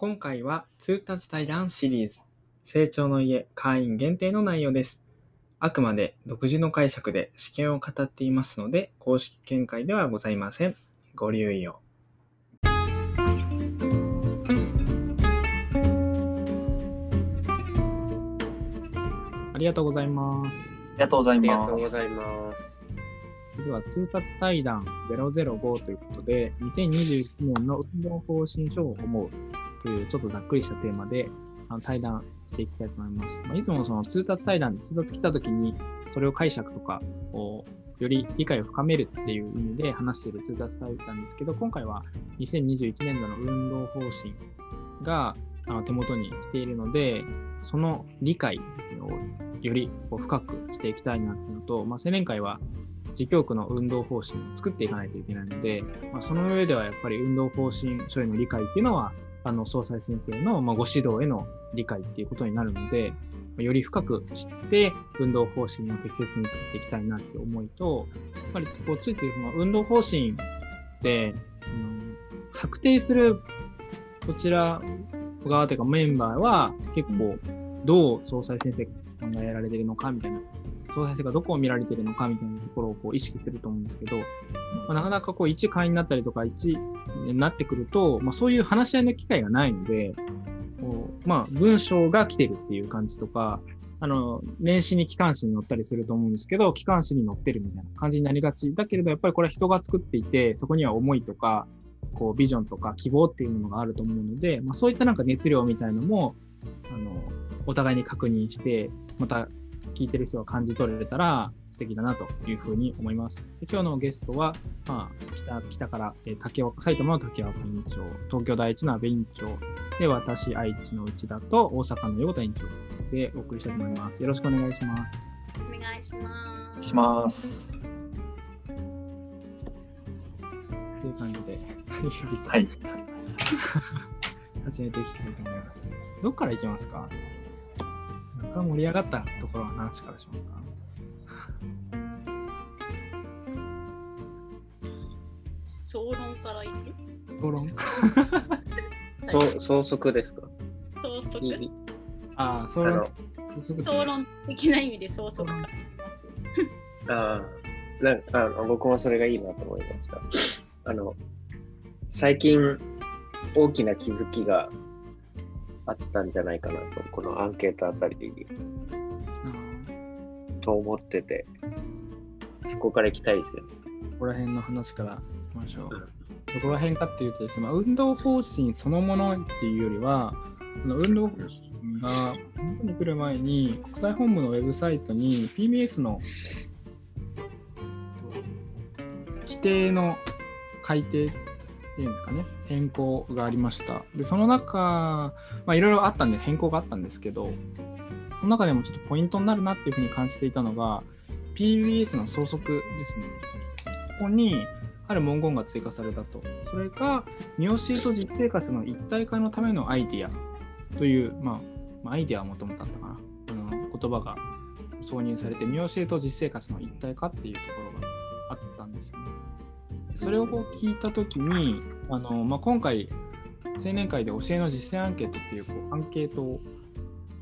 今回は通達対談シリーズ成長の家会員限定の内容です。あくまで独自の解釈で試験を語っていますので公式見解ではございません。ご留意を。ありがとうございます。ありがとうございありがとます。うございます。では、通達対談005ということで、2021年の運動方針書を思うというちょっとざっくりしたテーマであの対談していきたいと思います。まあ、いつもその通達対談で通達来た時に、それを解釈とかをより理解を深めるっていう意味で話している通達対談ですけど、今回は2021年度の運動方針があの手元に来ているので、その理解をより深くしていきたいなっていうのと、まあ、青年会は自教区の運動方針を作っていかないといけないので、まあ、その上ではやっぱり運動方針書への理解っていうのは、あの総裁先生のまあご指導への理解っていうことになるので、より深く知って運動方針を適切に作っていきたいなっていう思いと、やっぱりこうついついその運動方針で、うん策定するこちら側というかメンバーは結構どう総裁先生考えられているのかみたいな総裁生がどこを見られてるのかみたいなところをこう意識すると思うんですけど、まあ、なかなかこう1会員になったりとか1になってくると、まあ、そういう話し合いの機会がないので、こうまあ、文章が来てるっていう感じとか、あの、年始に機関誌に載ったりすると思うんですけど、機関誌に載ってるみたいな感じになりがち。だけれど、やっぱりこれは人が作っていて、そこには思いとか、こう、ビジョンとか希望っていうものがあると思うので、まあ、そういったなんか熱量みたいのも、あの、お互いに確認して、また聞いてる人が感じ取れたら素敵だなというふうに思います。で今日のゲストは、まあ、北北から、えー竹岡埼玉の竹岡委員長、東京第一の安部委員長、で、私、愛知の内田と大阪の横田委員長でお送りしたいと思います。よろしくお願いします。お願いします。します。という感じで、はい。始めていきたいと思います。どっから行きますか？なんか盛り上がったところの話からしますか？総論からいく？討論？そう総則ですか？総則？ああ、総論。総論的な意味で総則か。ら。あーなんあの僕もそれがいいなと思いました。あの最近大きな気づきがあったんじゃないかなと、このアンケートあたりにあと思ってて、そこから行きたいですよここら辺の話からいきましょう。どこら辺かっていうとですね、まあ、運動方針そのものっていうよりは、運動方針が日本に来る前に、国際本部のウェブサイトに PBS の規定の改定っていうんですかね、変更がありました。で、その中、いろいろあったんで、変更があったんですけど、その中でもちょっとポイントになるなっていうふうに感じていたのが、PBS の総則ですね。ここに、ある文言が追加されたと。それが、見教えと実生活の一体化のためのアイディアという、まあ、アイディアはもともとあったかな。あの言葉が挿入されて、見教えと実生活の一体化っていうところがあったんですよね。それをこう聞いたときに、あのまあ、今回、青年会で教えの実践アンケートっていうこうアンケートを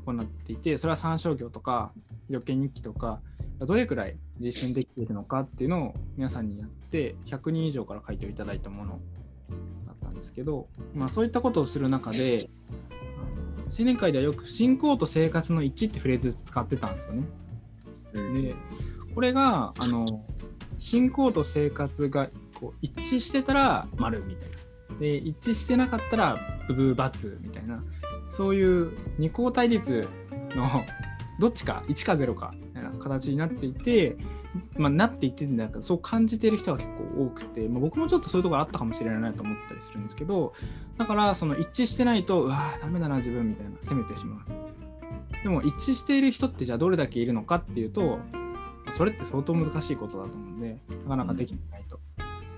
行っていて、それは参照業とか、旅券日記とか、どれくらい実践できているのかっていうのを皆さんにやって、100人以上から回答いただいたものだったんですけど、まあ、そういったことをする中で、青年会ではよく信仰と生活の一致ってフレーズ使ってたんですよね。でこれがあの信仰と生活がこう一致してたら丸みたいな。で一致してなかったらブブーバツみたいな。そういう二項対立のどっちか1か0かみたいな形になっていて、まあ、なっていってんだけどそう感じてる人が結構多くて、まあ、僕もちょっとそういうところあったかもしれないなと思ったりするんですけどだからその一致してないとうわダメだな自分みたいな責めてしまう。でも一致している人ってじゃあどれだけいるのかっていうとそれって相当難しいことだと思うんでなかなかできない。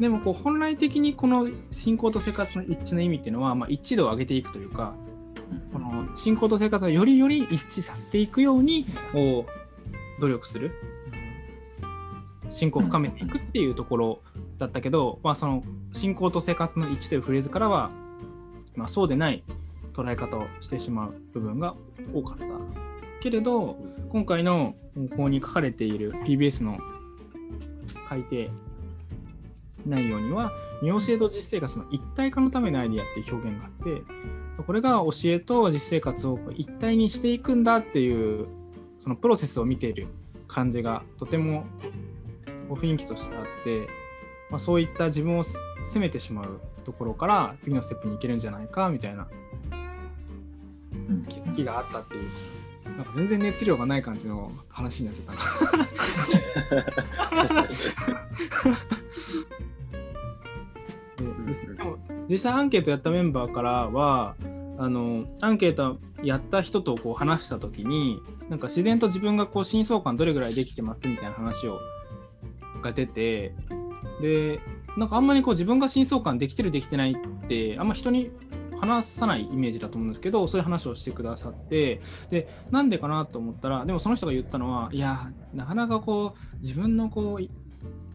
でもこう本来的にこの信仰と生活の一致の意味っていうのは、まあ、一致度を上げていくというかこの信仰と生活をよりより一致させていくようにこう努力する。信仰を深めていくっていうところだったけど、まあ、その信仰と生活の一致というフレーズからは、まあ、そうでない捉え方をしてしまう部分が多かったけれど今回のここに書かれている PBS の改定内容には見教えと実生活の一体化のためのアイディアっていう表現があってこれが教えと実生活を一体にしていくんだっていうそのプロセスを見ている感じがとてもこう雰囲気としてあって、まあ、そういった自分を責めてしまうところから次のステップに行けるんじゃないかみたいな気づきがあったっていうなんか全然熱量がない感じの話になっちゃったな。ですね。でも実際アンケートやったメンバーからはあのアンケートやった人とこう話した時になんか自然と自分がこう深層感どれぐらいできてますみたいな話をが出てでなんかあんまりこう自分が深層感できてるできてないってあんま人に話さないイメージだと思うんですけどそういう話をしてくださってでなんでかなと思ったらでもその人が言ったのはいやなかなかこう自分のこう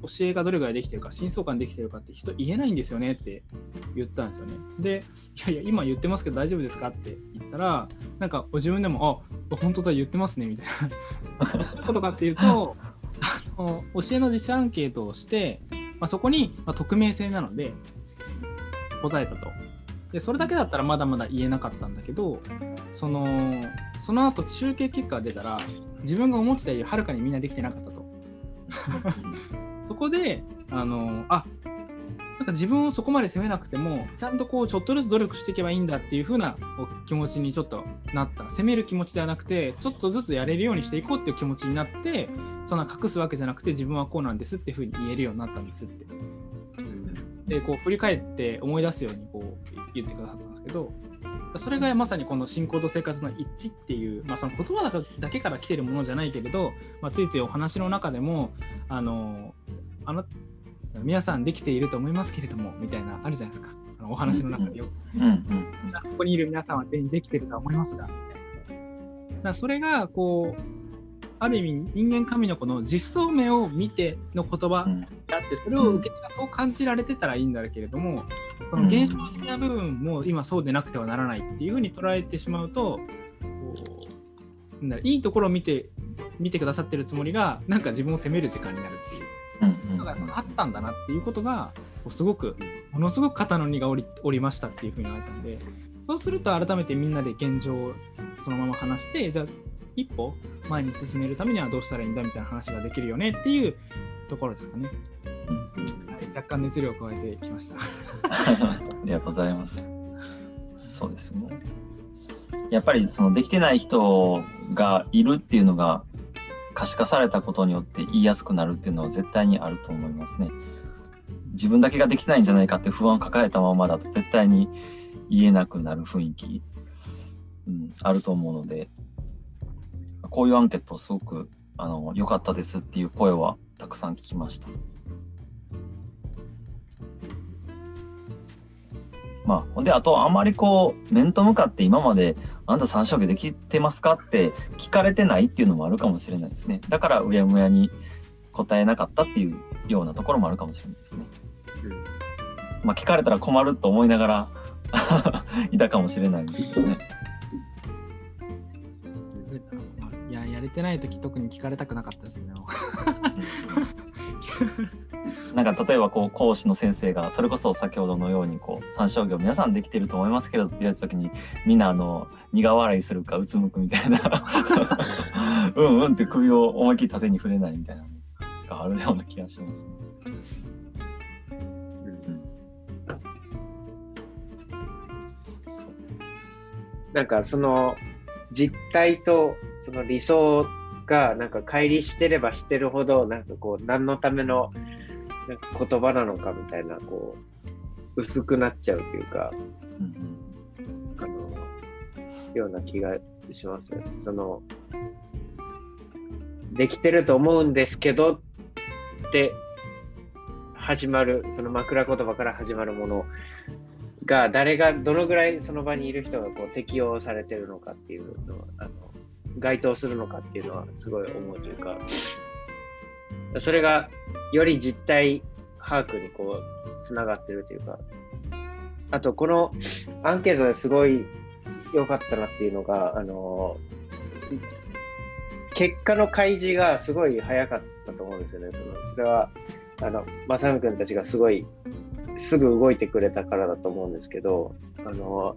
教えがどれぐらいできてるか深層感できてるかって人言えないんですよねって言ったんですよね。でいやいや今言ってますけど大丈夫ですかって言ったらなんかご自分でもあ本当だ言ってますねみたいなことかっていうとあの教えの実際アンケートをして、まあ、そこに、まあ、匿名性なので答えたと。でそれだけだったらまだまだ言えなかったんだけどそのその後集計結果が出たら自分が思ってたよりはるかにみんなできてなかったと。そこであのあなんか自分をそこまで責めなくてもちゃんとこうちょっとずつ努力していけばいいんだっていう風な気持ちにちょっとなった。責める気持ちではなくてちょっとずつやれるようにしていこうっていう気持ちになってそんな隠すわけじゃなくて自分はこうなんですっていう風に言えるようになったんですって。でこう振り返って思い出すようにこう言ってくださったんですけどそれがまさにこの信仰と生活の一致っていう、まあ、その言葉だかだけから来てるものじゃないけれど、まあ、ついついお話の中でもあのあの皆さんできていると思いますけれどもみたいなあるじゃないですか。あのお話の中でよく、うんうんここにいる皆さんは全員できているとは思いますがみたいな。それがこうある意味人間神の子の実相面を見ての言葉うん。であってそれを受け手がそう感じられてたらいいんだけれどもその現象的な部分も今そうでなくてはならないっていうふうに捉えてしまうとなんだいいところを見て見てくださってるつもりがなんか自分を責める時間になるっていう。うんのがあったんだなっていうことがすごくものすごく肩の荷が下り下りましたっていうふうに言われたんでそうすると改めてみんなで現状をそのまま話してじゃあ一歩前に進めるためにはどうしたらいいんだみたいな話ができるよねっていうところですかね。うんはい若干熱量を加えてきました。ありがとうございます。そうですね。やっぱりそのできてない人がいるっていうのが可視化されたことによって言いやすくなるっていうのは絶対にあると思いますね。自分だけができないんじゃないかって不安を抱えたままだと絶対に言えなくなる雰囲気、うん、あると思うので、こういうアンケートすごくあの良かったですっていう声はたくさん聞きました。まあ、で、あと、あまりこう、面と向かって今まで、あなた三将棋できてますかって聞かれてないっていうのもあるかもしれないですね。だから、うやむやに答えなかったっていうようなところもあるかもしれないですね。まあ、聞かれたら困ると思いながら いたかもしれないんですけどね。いや、やれてない時特に聞かれたくなかったですね。なんか例えばこう講師の先生がそれこそ先ほどのようにこう三将棋を皆さんできてると思いますけどって言われた時にみんなあの苦笑いするかうつむくみたいな うんうんって首を思いっきり縦に触れないみたいなのがあるような気がしますね。そうなんかその実態とその理想がなんか乖離してればしてるほどなんかこう何のためのなんか言葉なのかみたいなこう薄くなっちゃうというかうんあのような気がします。そのできてると思うんですけどって始まるその枕言葉から始まるものが誰がどのぐらいその場にいる人がこう適用されてるのかっていうのはあの該当するのかっていうのはすごい思うというかそれがより実態把握にこうつながってるというかあとこのアンケートですごい良かったなっていうのが、あの結果の開示がすごい早かったと思うんですよね。そのそれは、あの、正美君たちがすごい、すぐ動いてくれたからだと思うんですけど、あの、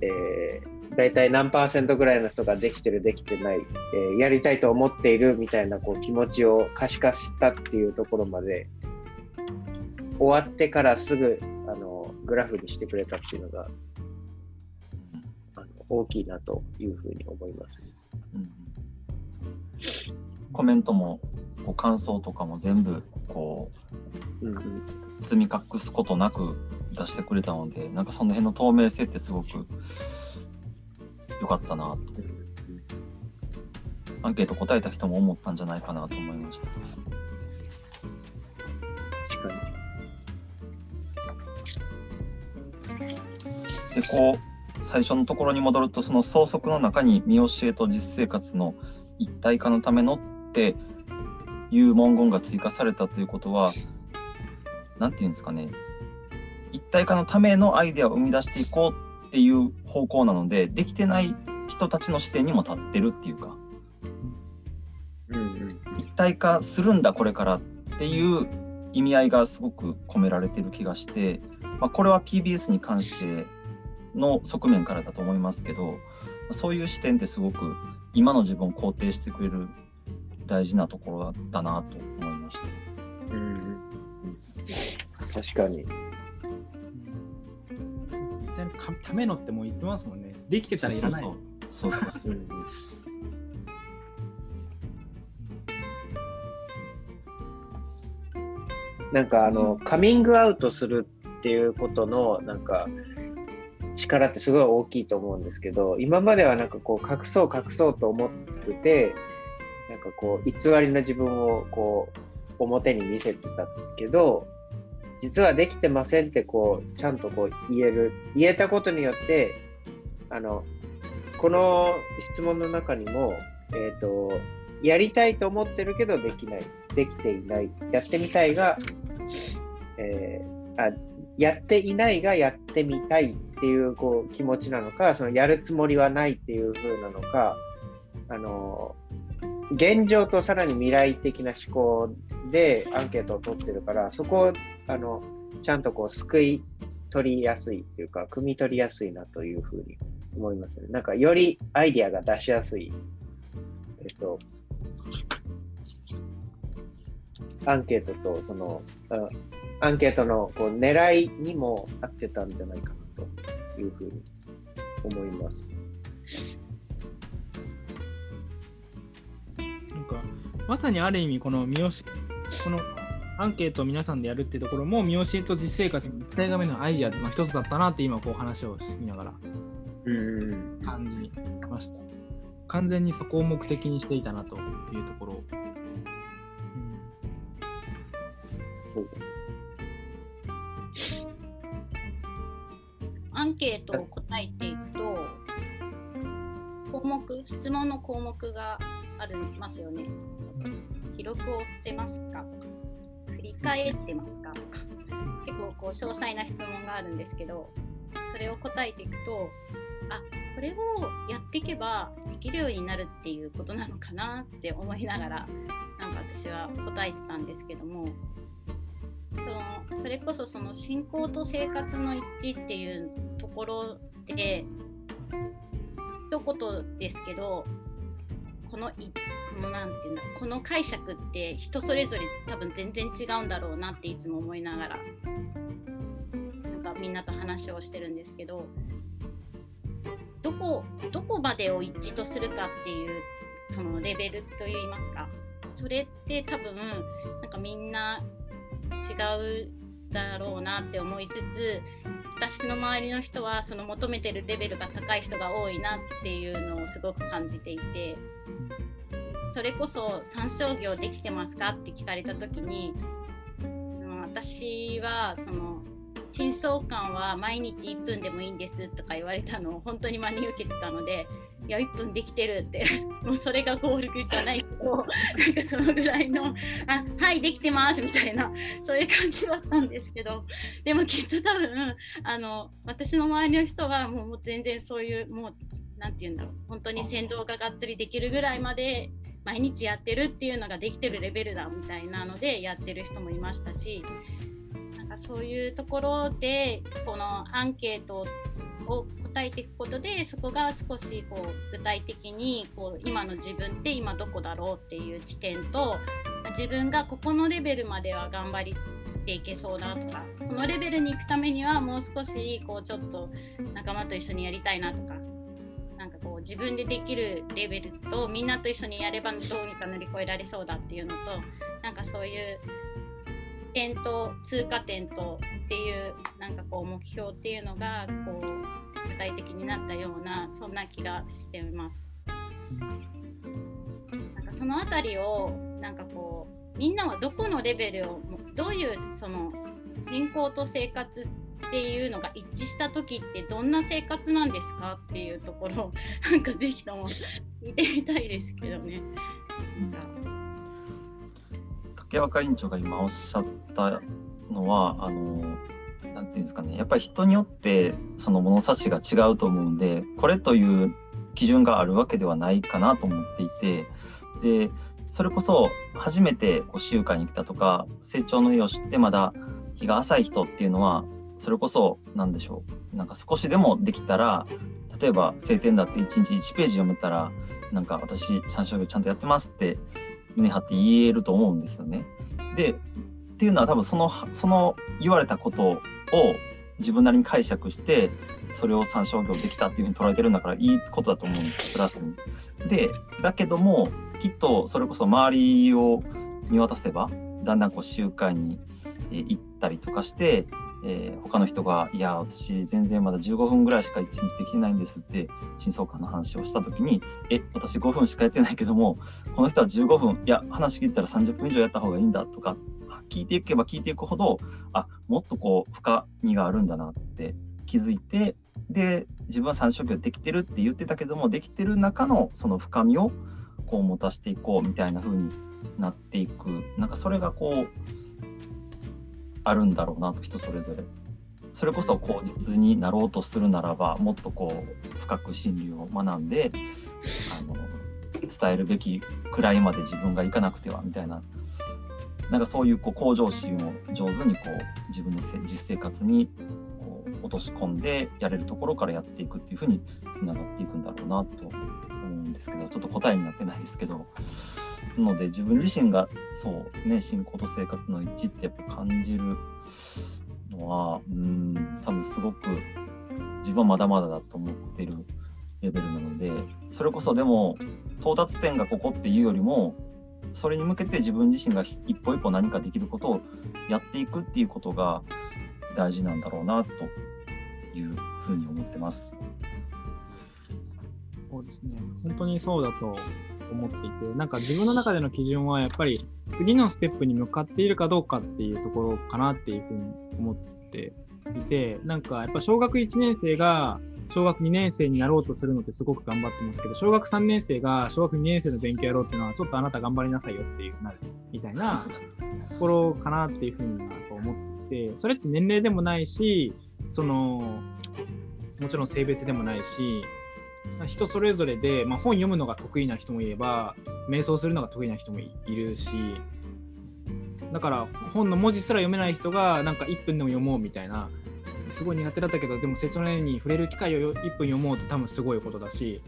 えー、大体何パーセントぐらいの人ができてる、できてない、えーやりたいと思っているみたいなこう気持ちを可視化したっていうところまで、終わってからすぐあのグラフにしてくれたっていうのがあの大きいなというふうに思います。うんコメントもこう感想とかも全部こうんうん、う積み隠すことなく出してくれたのでなんかその辺の透明性ってすごく良かったなとアンケート答えた人も思ったんじゃないかなと思いました。確かに。でこう最初のところに戻るとその相続の中に見教えと実生活の一体化のためのっていう文言が追加されたということは何て言うんですかね一体化のためのアイデアを生み出していこうっていう方向なのでできてない人たちの視点にも立ってるっていうかうんうん一体化するんだこれからっていう意味合いがすごく込められてる気がして、まあ、これは PBS に関しての側面からだと思いますけどそういう視点ってすごく今の自分を肯定してくれる大事なところだったなと思いました。うんうん確かに。ためのってもう言ってますもんね。できてたらいらない。そうそうそうそううんうなんかあの、カミングアウトするっていうことのなんか力ってすごい大きいと思うんですけど今まではなんかこう隠そう隠そうと思っててなんかこう偽りの自分をこう表に見せてたけど実はできてませんってこうちゃんとこう言える言えたことによってあのこの質問の中にも、えっ、と、やりたいと思ってるけどできない、できていない、やってみたいが、えーあ、やっていないがやってみたいっていうこう気持ちなのか、そのやるつもりはないっていう風なのか、あの、現状とさらに未来的な思考でアンケートを取ってるから、そこをあのちゃんとこう救い取りやすいっていうか、汲み取りやすいなというふうに思いますね。なんかよりアイディアが出しやすい、えっと、アンケートとその、アンケートのこう狙いにも合ってたんじゃないかなというふうに思います。なんかまさにある意味この見教えこのアンケートを皆さんでやるっていうところも見教えと実生活の一体がめのアイデア、まあ、一つだったなって今こう話をしながらうん感じました。完全にそこを目的にしていたなというところ。うんそうアンケートを答えていくと、項目、質問の項目がありますよね。記録をしてますか？返ってますか？とか結構こう詳細な質問があるんですけど、それを答えていくと、あこれをやっていけばできるようになるっていうことなのかなって思いながら、なんか私は答えてたんですけども、そのそれこそその信仰と生活の一致っていうところで一言ですけどこのいなんていうんだこの解釈って人それぞれ多分全然違うんだろうなっていつも思いながらなんかみんなと話をしてるんですけどどこどこまでを一致とするかっていうそのレベルといいますかそれって多分なんかみんな違うだろうなって思いつつ私の周りの人はその求めてるレベルが高い人が多いなっていうのをすごく感じていてそれこそ三商業できてますかって聞かれた時に、私はその真相感は毎日1分でもいいんですとか言われたのを本当に真に受けてたのでいや1分できてるって。もうそれがゴールじゃないけどなんかそのぐらいのあはいできてますみたいなそういう感じだったんですけど。でもきっと多分あの私の周りの人はもう全然そういうもう何て言うんだろう。本当に先導ががっつりできるぐらいまで毎日やってるっていうのができてるレベルだみたいなのでやってる人もいましたしなんかそういうところでこのアンケートを答えていくことでそこが少しこう具体的にこう今の自分って今どこだろうっていう地点と自分がここのレベルまでは頑張りていけそうだとかこのレベルに行くためにはもう少しこうちょっと仲間と一緒にやりたいなとかなんかこう自分でできるレベルとみんなと一緒にやればどうにか乗り越えられそうだっていうのとなんかそういう点と通過点とっていうなんかこう目標っていうのがこう具体的になったようなそんな気がしてます。なんかその辺りをなんかこうみんなはどこのレベルをどういうその信仰と生活っていうのが一致した時ってどんな生活なんですかっていうところをなんかぜひとも聞いてみたいですけどね。なんか竹若委員長が今おっしゃったのはあのなんていうんですかね。やっぱり人によってその物差しが違うと思うんでこれという基準があるわけではないかなと思っていてでそれこそ初めてこう集会に来たとか成長の意を知ってまだ日が浅い人っていうのはそれこそ何でしょう。なんか少しでもできたら例えば晴天だって1日1ページ読めたらなんか私三章業ちゃんとやってますって胸張って言えると思うんですよね。でっていうのは多分そのその言われたことを自分なりに解釈してそれを参照業できたっていうふうに捉えてるんだからいいことだと思うんですプラスに。でだけどもきっとそれこそ周りを見渡せばだんだんこう集会に行ったりとかしてえー、他の人が「いや私全然まだ15分ぐらいしか1日できてないんです」って真相感の話をした時に「え私5分しかやってないけどもこの人は15分いや話聞いたら30分以上やった方がいいんだ」とか聞いていけば聞いていくほどあもっとこう深みがあるんだなって気づいてで自分は3職業できてるって言ってたけどもできてる中のその深みをこう持たしていこうみたいな風になっていく。なんかそれがこうあるんだろうなと人それぞれ。それこそ口実になろうとするならばもっとこう深く真理を学んであの伝えるべきくらいまで自分がいかなくてはみたいな。なんかそういうこう向上心を上手にこう自分の実生活にこう落とし込んでやれるところからやっていくっていうふうにつながっていくんだろうなとんですけどちょっと答えになってないですけどなので自分自身がそうですね信仰と生活の一致ってやっぱ感じるのはうん多分すごく自分はまだまだだと思ってるレベルなのでそれこそでも到達点がここっていうよりもそれに向けて自分自身が一歩一歩何かできることをやっていくっていうことが大事なんだろうなというふうに思ってます。そうですね。本当にそうだと思っていて、なんか自分の中での基準はやっぱり次のステップに向かっているかどうかっていうところかなっていうふうに思っていて、なんかやっぱ小学1年生が小学2年生になろうとするのってすごく頑張ってますけど、小学3年生が小学2年生の勉強やろうっていうのは、ちょっとあなた頑張りなさいよっていうなるみたいなところかなっていうふうに思って、それって年齢でもないし、その、もちろん性別でもないし、人それぞれで、まあ、本読むのが得意な人もいれば瞑想するのが得意な人もいるしだから本の文字すら読めない人がなんか1分でも読もうみたいなすごい苦手だったけどでも成長の絵に触れる機会を1分読もうって多分すごいことだし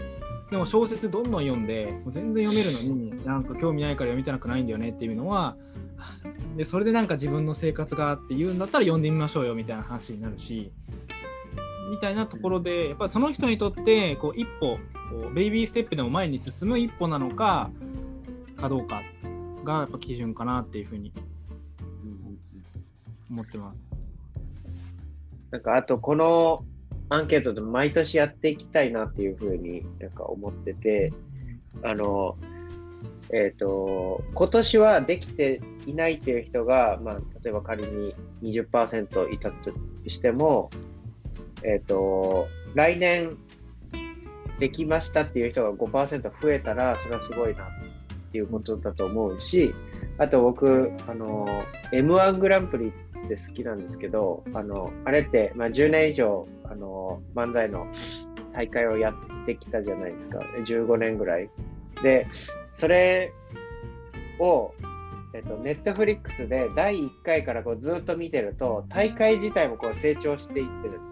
でも小説どんどん読んでもう全然読めるのになんか興味ないから読みたくないんだよねっていうのはでそれでなんか自分の生活がっていうんだったら読んでみましょうよみたいな話になるしみたいなところでやっぱりその人にとってこう一歩こうベイビーステップでも前に進む一歩なのかかどうかがやっぱ基準かなっていうふうに思ってます。なんかあとこのアンケートで毎年やっていきたいなっていうふうになんか思っててあのえっ、ー、と今年はできていないっていう人が、まあ、例えば仮に20%いたとしても、えっ、と、来年できましたっていう人が5%増えたら、それはすごいなっていうことだと思うし、あと僕、あの、M1 グランプリって好きなんですけど、あの、あれって、まあ、10年以上、あの、漫才の大会をやってきたじゃないですか。15年ぐらい。で、それを、えっと、ネットフリックスで第1回からこうずっと見てると、大会自体もこう成長していってるん、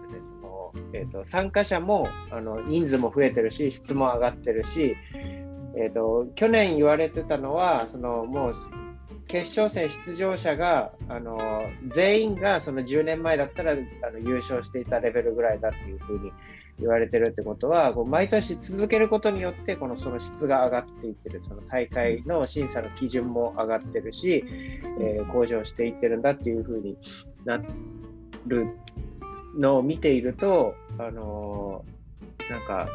えっと、参加者もあの人数も増えてるし、質も上がってるし、えっと、去年言われてたのは、そのもう決勝戦出場者があの全員がその10年前だったらあの優勝していたレベルぐらいだっていうふうに言われてるってことは、こう毎年続けることによって、このその質が上がっていってる、その大会の審査の基準も上がってるし、えー向上していってるんだっていうふうになるのを見ていると、あのーなんか、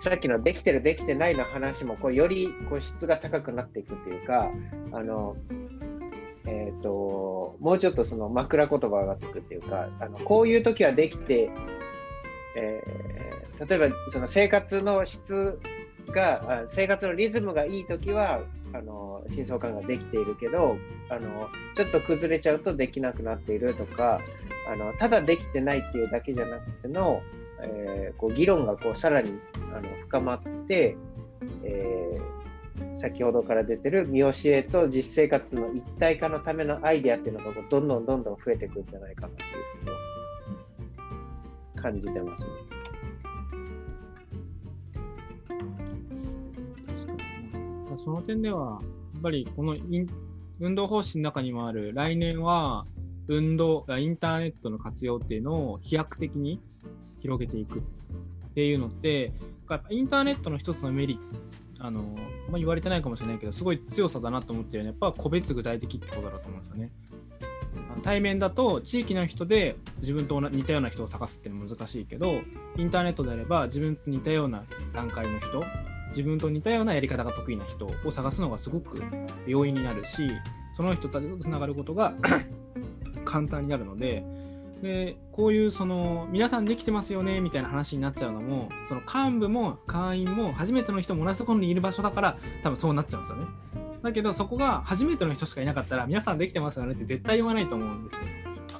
さっきのできてる、できてないの話も、こうよりこう質が高くなっていくっていうか、あの、えっ、と、もうちょっとその枕言葉がつくっていうか、あのこういう時はできて、えー例えばその生活の質が、生活のリズムがいい時は、あの真相感ができているけどあの、ちょっと崩れちゃうとできなくなっているとか、あのただできてないっていうだけじゃなくての、えーこう議論がこうさらにあの深まって、えー先ほどから出てる見教えと実生活の一体化のためのアイデアっていうのがこうどんどんどんどん増えてくるんじゃないかなっていうことを感じてますね。になその点では、やっぱりこの運動方針の中にもある、来年は運動、インターネットの活用っていうのを飛躍的に広げていくっていうのって、やっぱインターネットの一つのメリット、あのまあ、言われてないかもしれないけど、すごい強さだなと思ってるのは、やっぱ個別具体的ってことだと思うんですよね。対面だと地域の人で自分と似たような人を探すっていうのは難しいけどインターネットであれば自分と似たような段階の人自分と似たようなやり方が得意な人を探すのがすごく容易になるしその人たちとつながることが 簡単になるのででこういうその皆さんできてますよねみたいな話になっちゃうのもその幹部も会員も初めての人も同じところにいる場所だから多分そうなっちゃうんですよね。だけどそこが初めての人しかいなかったら皆さんできてますよねって絶対言わないと思うんです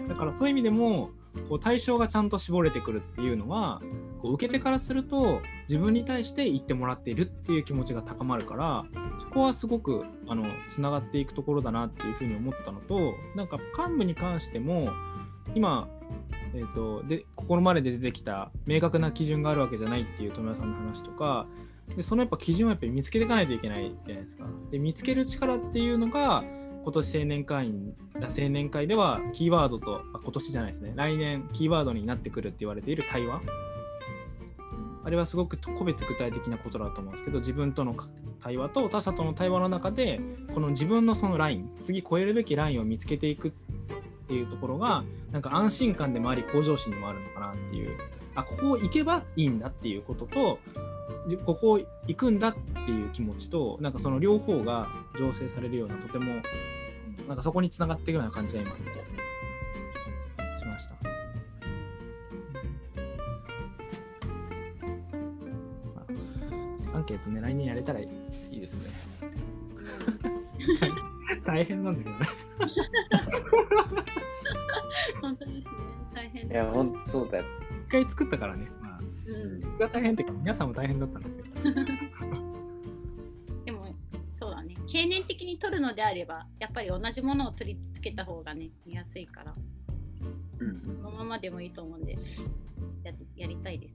よ。だからそういう意味でもこう対象がちゃんと絞れてくるっていうのはこう受け手からすると自分に対して言ってもらっているっていう気持ちが高まるからそこはすごくあのつながっていくところだなっていうふうに思ったのとなんか幹部に関しても今、えー、とでここまでで出てきた明確な基準があるわけじゃないっていう富谷さんの話とかでそのやっぱ基準をやっぱり見つけていかないといけないじゃないですか。で見つける力っていうのが今年青年会員青年会ではキーワードと今年じゃないですね。来年キーワードになってくるって言われている対話。あれはすごく個別具体的なことだと思うんですけど自分との対話と他者との対話の中でこの自分のそのライン次超えるべきラインを見つけていくっていうところがなんか安心感でもあり向上心でもあるのかなっていう。あここを行けばいいんだっていうこととここ行くんだっていう気持ちとなんかその両方が醸成されるようなとてもうんなんかそこにつながっていくような感じが今しました。まあアンケートね来年やれたらいいですね。大変なんだけどね。本当ですね。大変いや、ほんとそうだよ。一回作ったからね。まあ、うん。僕が大変っていうか皆さんも大変だったんだけど。でも、そうだね。経年的に取るのであれば、やっぱり同じものを取り付けた方がね、見やすいから、うんこのままでもいいと思うんで、ややりたいです。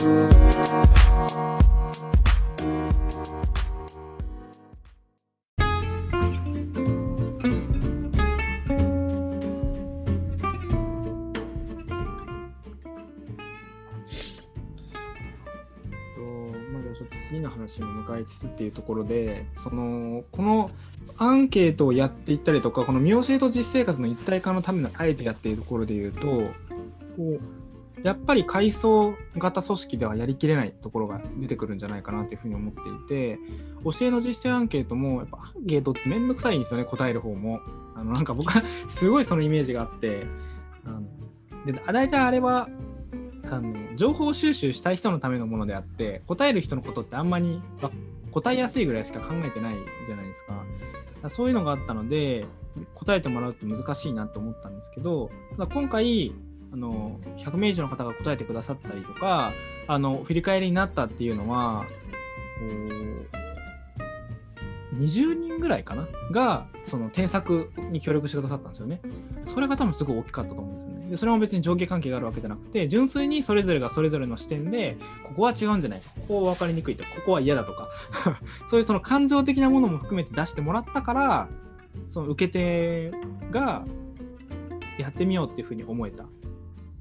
と話に向かいつつっていうところでそのこのアンケートをやっていったりとかこの見教えと実生活の一体化のためのアイデアっていうところで言うとこうやっぱり階層型組織ではやりきれないところが出てくるんじゃないかなというふうに思っていて教えの実践アンケートもやっぱアンケートってめんどくさいんですよね答える方も。あのなんか僕はすごいそのイメージがあってあので大体あれはあの情報収集したい人のためのものであって答える人のことってあんまり答えやすいぐらいしか考えてないじゃないですか。かそういうのがあったので答えてもらうって難しいなと思ったんですけどただ今回あの100名以上の方が答えてくださったりとかあの振り返りになったっていうのはお20人ぐらいかな？がその添削に協力してくださったんですよね。それが多分すごい大きかったと思うんですよね。でそれも別に上下関係があるわけじゃなくて純粋にそれぞれがそれぞれの視点でここは違うんじゃないここは分かりにくいとここは嫌だとか そういうその感情的なものも含めて出してもらったからその受け手がやってみようっていうふうに思えた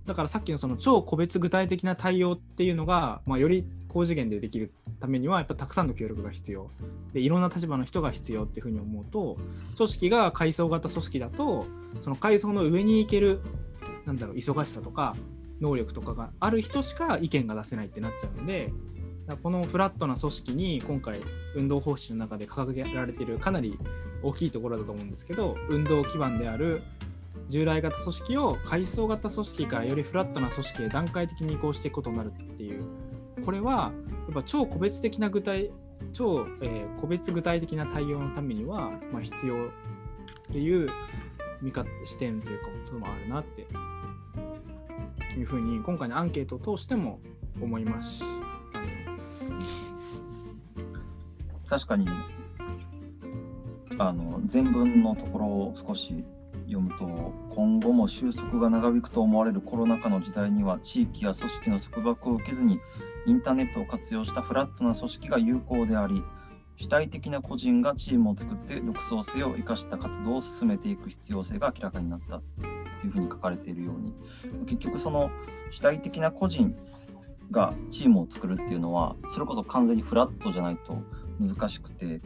だからさっきのその超個別具体的な対応っていうのが、まあ、より高次元でできるためにはやっぱたくさんの協力が必要。でいろんな立場の人が必要っていうふうに思うと組織が階層型組織だとその階層の上に行けるなんだろう忙しさとか能力とかがある人しか意見が出せないってなっちゃうのでこのフラットな組織に今回運動方針の中で掲げられているかなり大きいところだと思うんですけど運動基盤である従来型組織を階層型組織からよりフラットな組織へ段階的に移行していくことになるっていうこれはやっぱ超個別的な具体超、えー個別具体的な対応のためには、まあ、必要っていう見方視点というかこともあるなっていうふうに今回のアンケートを通しても思います。確かにあの全文のところを少し読むと今後も収束が長引くと思われるコロナ禍の時代には地域や組織の束縛を受けずにインターネットを活用したフラットな組織が有効であり主体的な個人がチームを作って独創性を生かした活動を進めていく必要性が明らかになった。というふうに書かれているように。結局その主体的な個人がチームを作るっていうのはそれこそ完全にフラットじゃないと難しくて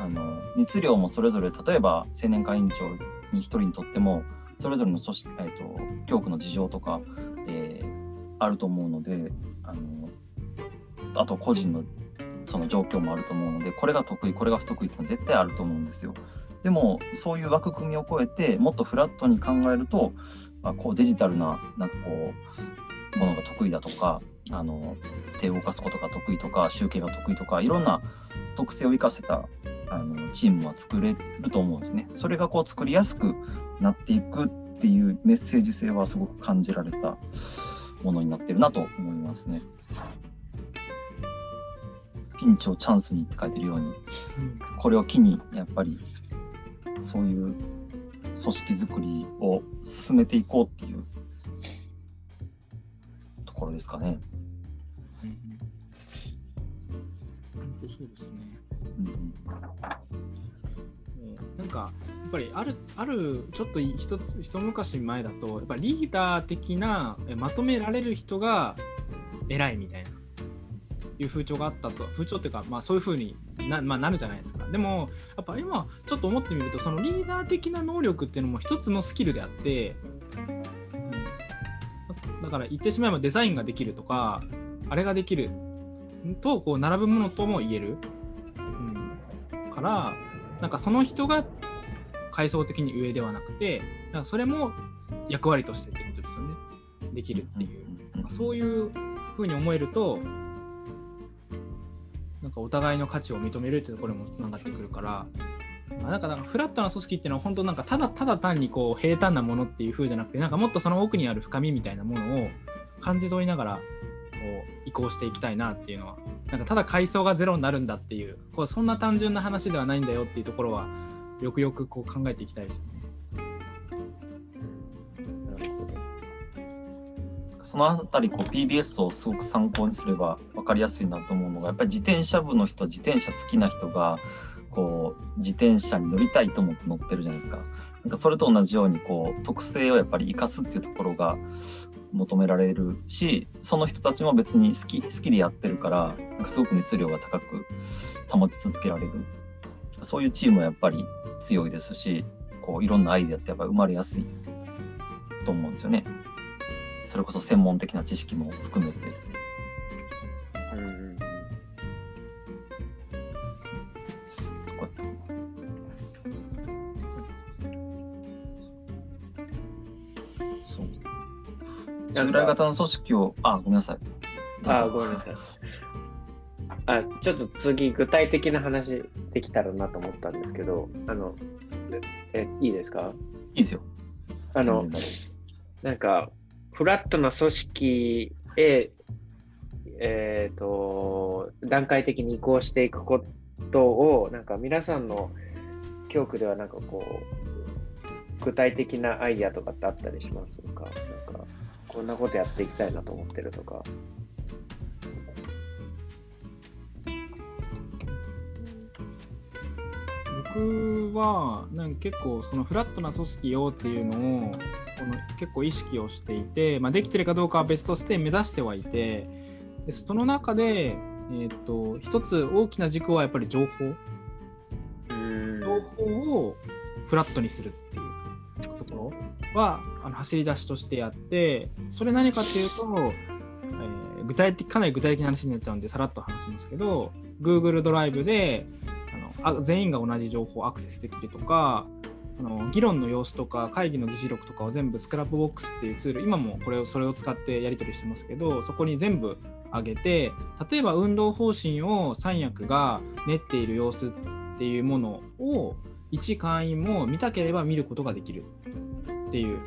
あの熱量もそれぞれ例えば青年会委員長に1人にとってもそれぞれの組織、えー、と教区の事情とか、えーあると思うのであのあと個人のその状況もあると思うのでこれが得意これが不得意っていうのは絶対あると思うんですよ。でもそういう枠組みを超えてもっとフラットに考えるとあこうデジタルななんかこうものが得意だとかあの手を動かすことが得意とか集計が得意とかいろんな特性を生かせたあのチームは作れると思うんですね。それがこう作りやすくなっていくっていうメッセージ性はすごく感じられたものになってるなと思いますね。ピンチをチャンスにって書いてるようにこれを機にやっぱりそういう組織づくりを進めていこうっていうところですかね。うん本当そうですね。うんえーなんかやっぱりあるあるちょっと一つ一昔前だとやっぱリーダー的なえまとめられる人が偉いみたいないう風潮があったと。風潮っていうか、まあ、そういう風にな,、まあ、なるじゃないですか。でもやっぱ今ちょっと思ってみるとそのリーダー的な能力っていうのも一つのスキルであって、うん。だから言ってしまえばデザインができるとかあれができるとこう並ぶものとも言える、うん、からなんかその人が階層的に上ではなくてなんかそれも役割としてってことですよね。できるっていう、なんかそういうふうに思えるとなんかお互いの価値を認めるってところにもつながってくるからあなんかなんかフラットな組織っていうのは本当なんかただただ単にこう平坦なものっていう風じゃなくてなんかもっとその奥にある深みみたいなものを感じ取りながらこう移行していきたいなっていうのはなんかただ階層がゼロになるんだっていうこうそんな単純な話ではないんだよっていうところはよくよくこう考えていきたいですよね。そのあたりこう PBS をすごく参考にすれば分かりやすいなと思うのがやっぱり自転車部の人自転車好きな人がこう自転車に乗りたいと思って乗ってるじゃないですか。なんかそれと同じようにこう特性をやっぱり生かすっていうところが求められるしその人たちも別に好き好きでやってるからなんかすごく熱量が高く保ち続けられるそういうチームはやっぱり強いですしこういろんなアイデアってやっぱり生まれやすいと思うんですよね。それこそ専門的な知識も含めて。うんそう。従来型の組織をあごめんなさい。あ、ごめんなさい。あ、ちょっと次、具体的な話できたらなと思ったんですけど、あの、え、いいですか？いいですよ。あのなんか、フラットな組織へ、えっ、と、段階的に移行していくことを、なんか皆さんの教区では、なんかこう、具体的なアイディアとかってあったりしますか？なんか、こんなことやっていきたいなと思ってるとか。僕はなんか結構そのフラットな組織をっていうのをこの結構意識をしていて、まあ、できてるかどうかは別として目指してはいてでその中で、えー、と一つ大きな軸はやっぱり情報。うん。情報をフラットにするっていうところはあの走り出しとしてやってそれ何かっていうと、えー具体的かなり具体的な話になっちゃうんでさらっと話しますけど Google ドライブであのあ全員が同じ情報をアクセスできるとかあの議論の様子とか会議の議事録とかを全部 Scrapbox っていうツール今もこれをそれを使ってやり取りしてますけどそこに全部上げて例えば運動方針を三役が練っている様子っていうものを一会員も見たければ見ることができるっていう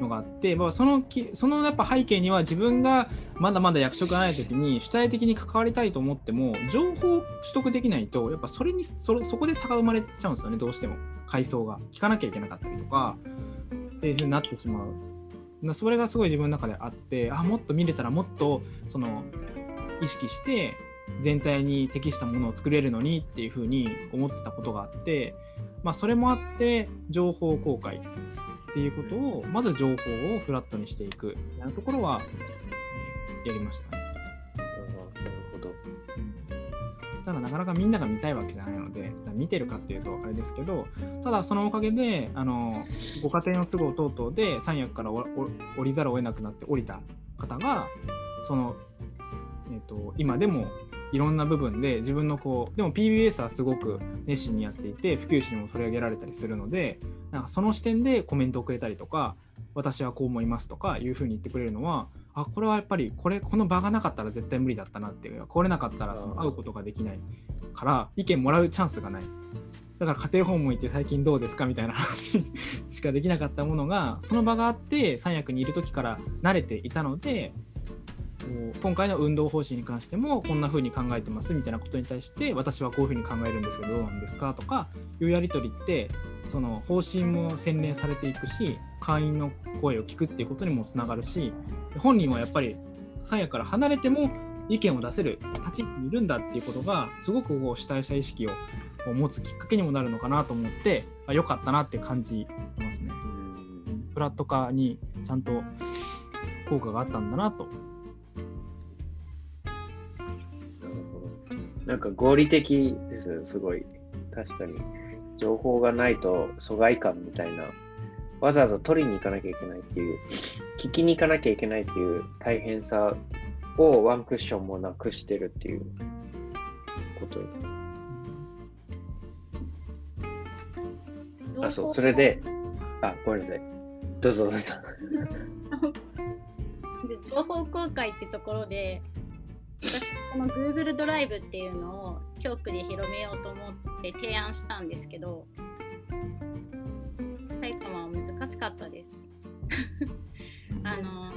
のがあって、まあ、そのきそのやっぱ背景には自分がまだまだ役職がない時に主体的に関わりたいと思っても情報を取得できないとやっぱそれにそそこで差が生まれちゃうんですよねどうしても。階層が。聞かなきゃいけなかったりとかっていうふうになってしまう。それがすごい自分の中であってあもっと見れたらもっとその意識して全体に適したものを作れるのにっていうふうに思ってたことがあって、まあ、それもあって情報公開。っていうことをまず情報をフラットにしていくみたいなところは、えーやりましたね。なるほど。ただなかなかみんなが見たいわけじゃないので見てるかっていうとあれですけどただそのおかげであのご家庭の都合等々で三役から降りざるを得なくなって降りた方がその、えー、と今でもいろんな部分で自分のこうでも PBS はすごく熱心にやっていて普及誌にも取り上げられたりするのでなんかその視点でコメントをくれたりとか私はこう思いますとかいうふうに言ってくれるのはあこれはやっぱりこれこの場がなかったら絶対無理だったなっていう来れなかったらその会うことができないから意見もらうチャンスがない。だから家庭訪問行って最近どうですかみたいな話 しかできなかったものがその場があって三役にいる時から慣れていたので今回の運動方針に関してもこんな風に考えてますみたいなことに対して私はこういう風に考えるんですけどどうなんですかとかいうやり取りってその方針も洗練されていくし会員の声を聞くっていうことにもつながるし本人はやっぱり三役から離れても意見を出せる立ち位置にいるんだっていうことがすごくこう主体者意識を持つきっかけにもなるのかなと思って良かったなって感じますね。フラット化にちゃんと効果があったんだなと。なんか合理的です、すごい。確かに。情報がないと疎外感みたいな、わざわざ取りに行かなきゃいけないっていう、聞きに行かなきゃいけないっていう大変さをワンクッションもなくしてるっていうこと。あ、そう、それで、あ、ごめんなさい。どうぞどうぞ。情報公開ってところで私この Google ドライブっていうのを教区で広めようと思って提案したんですけど埼玉は難しかったです。あの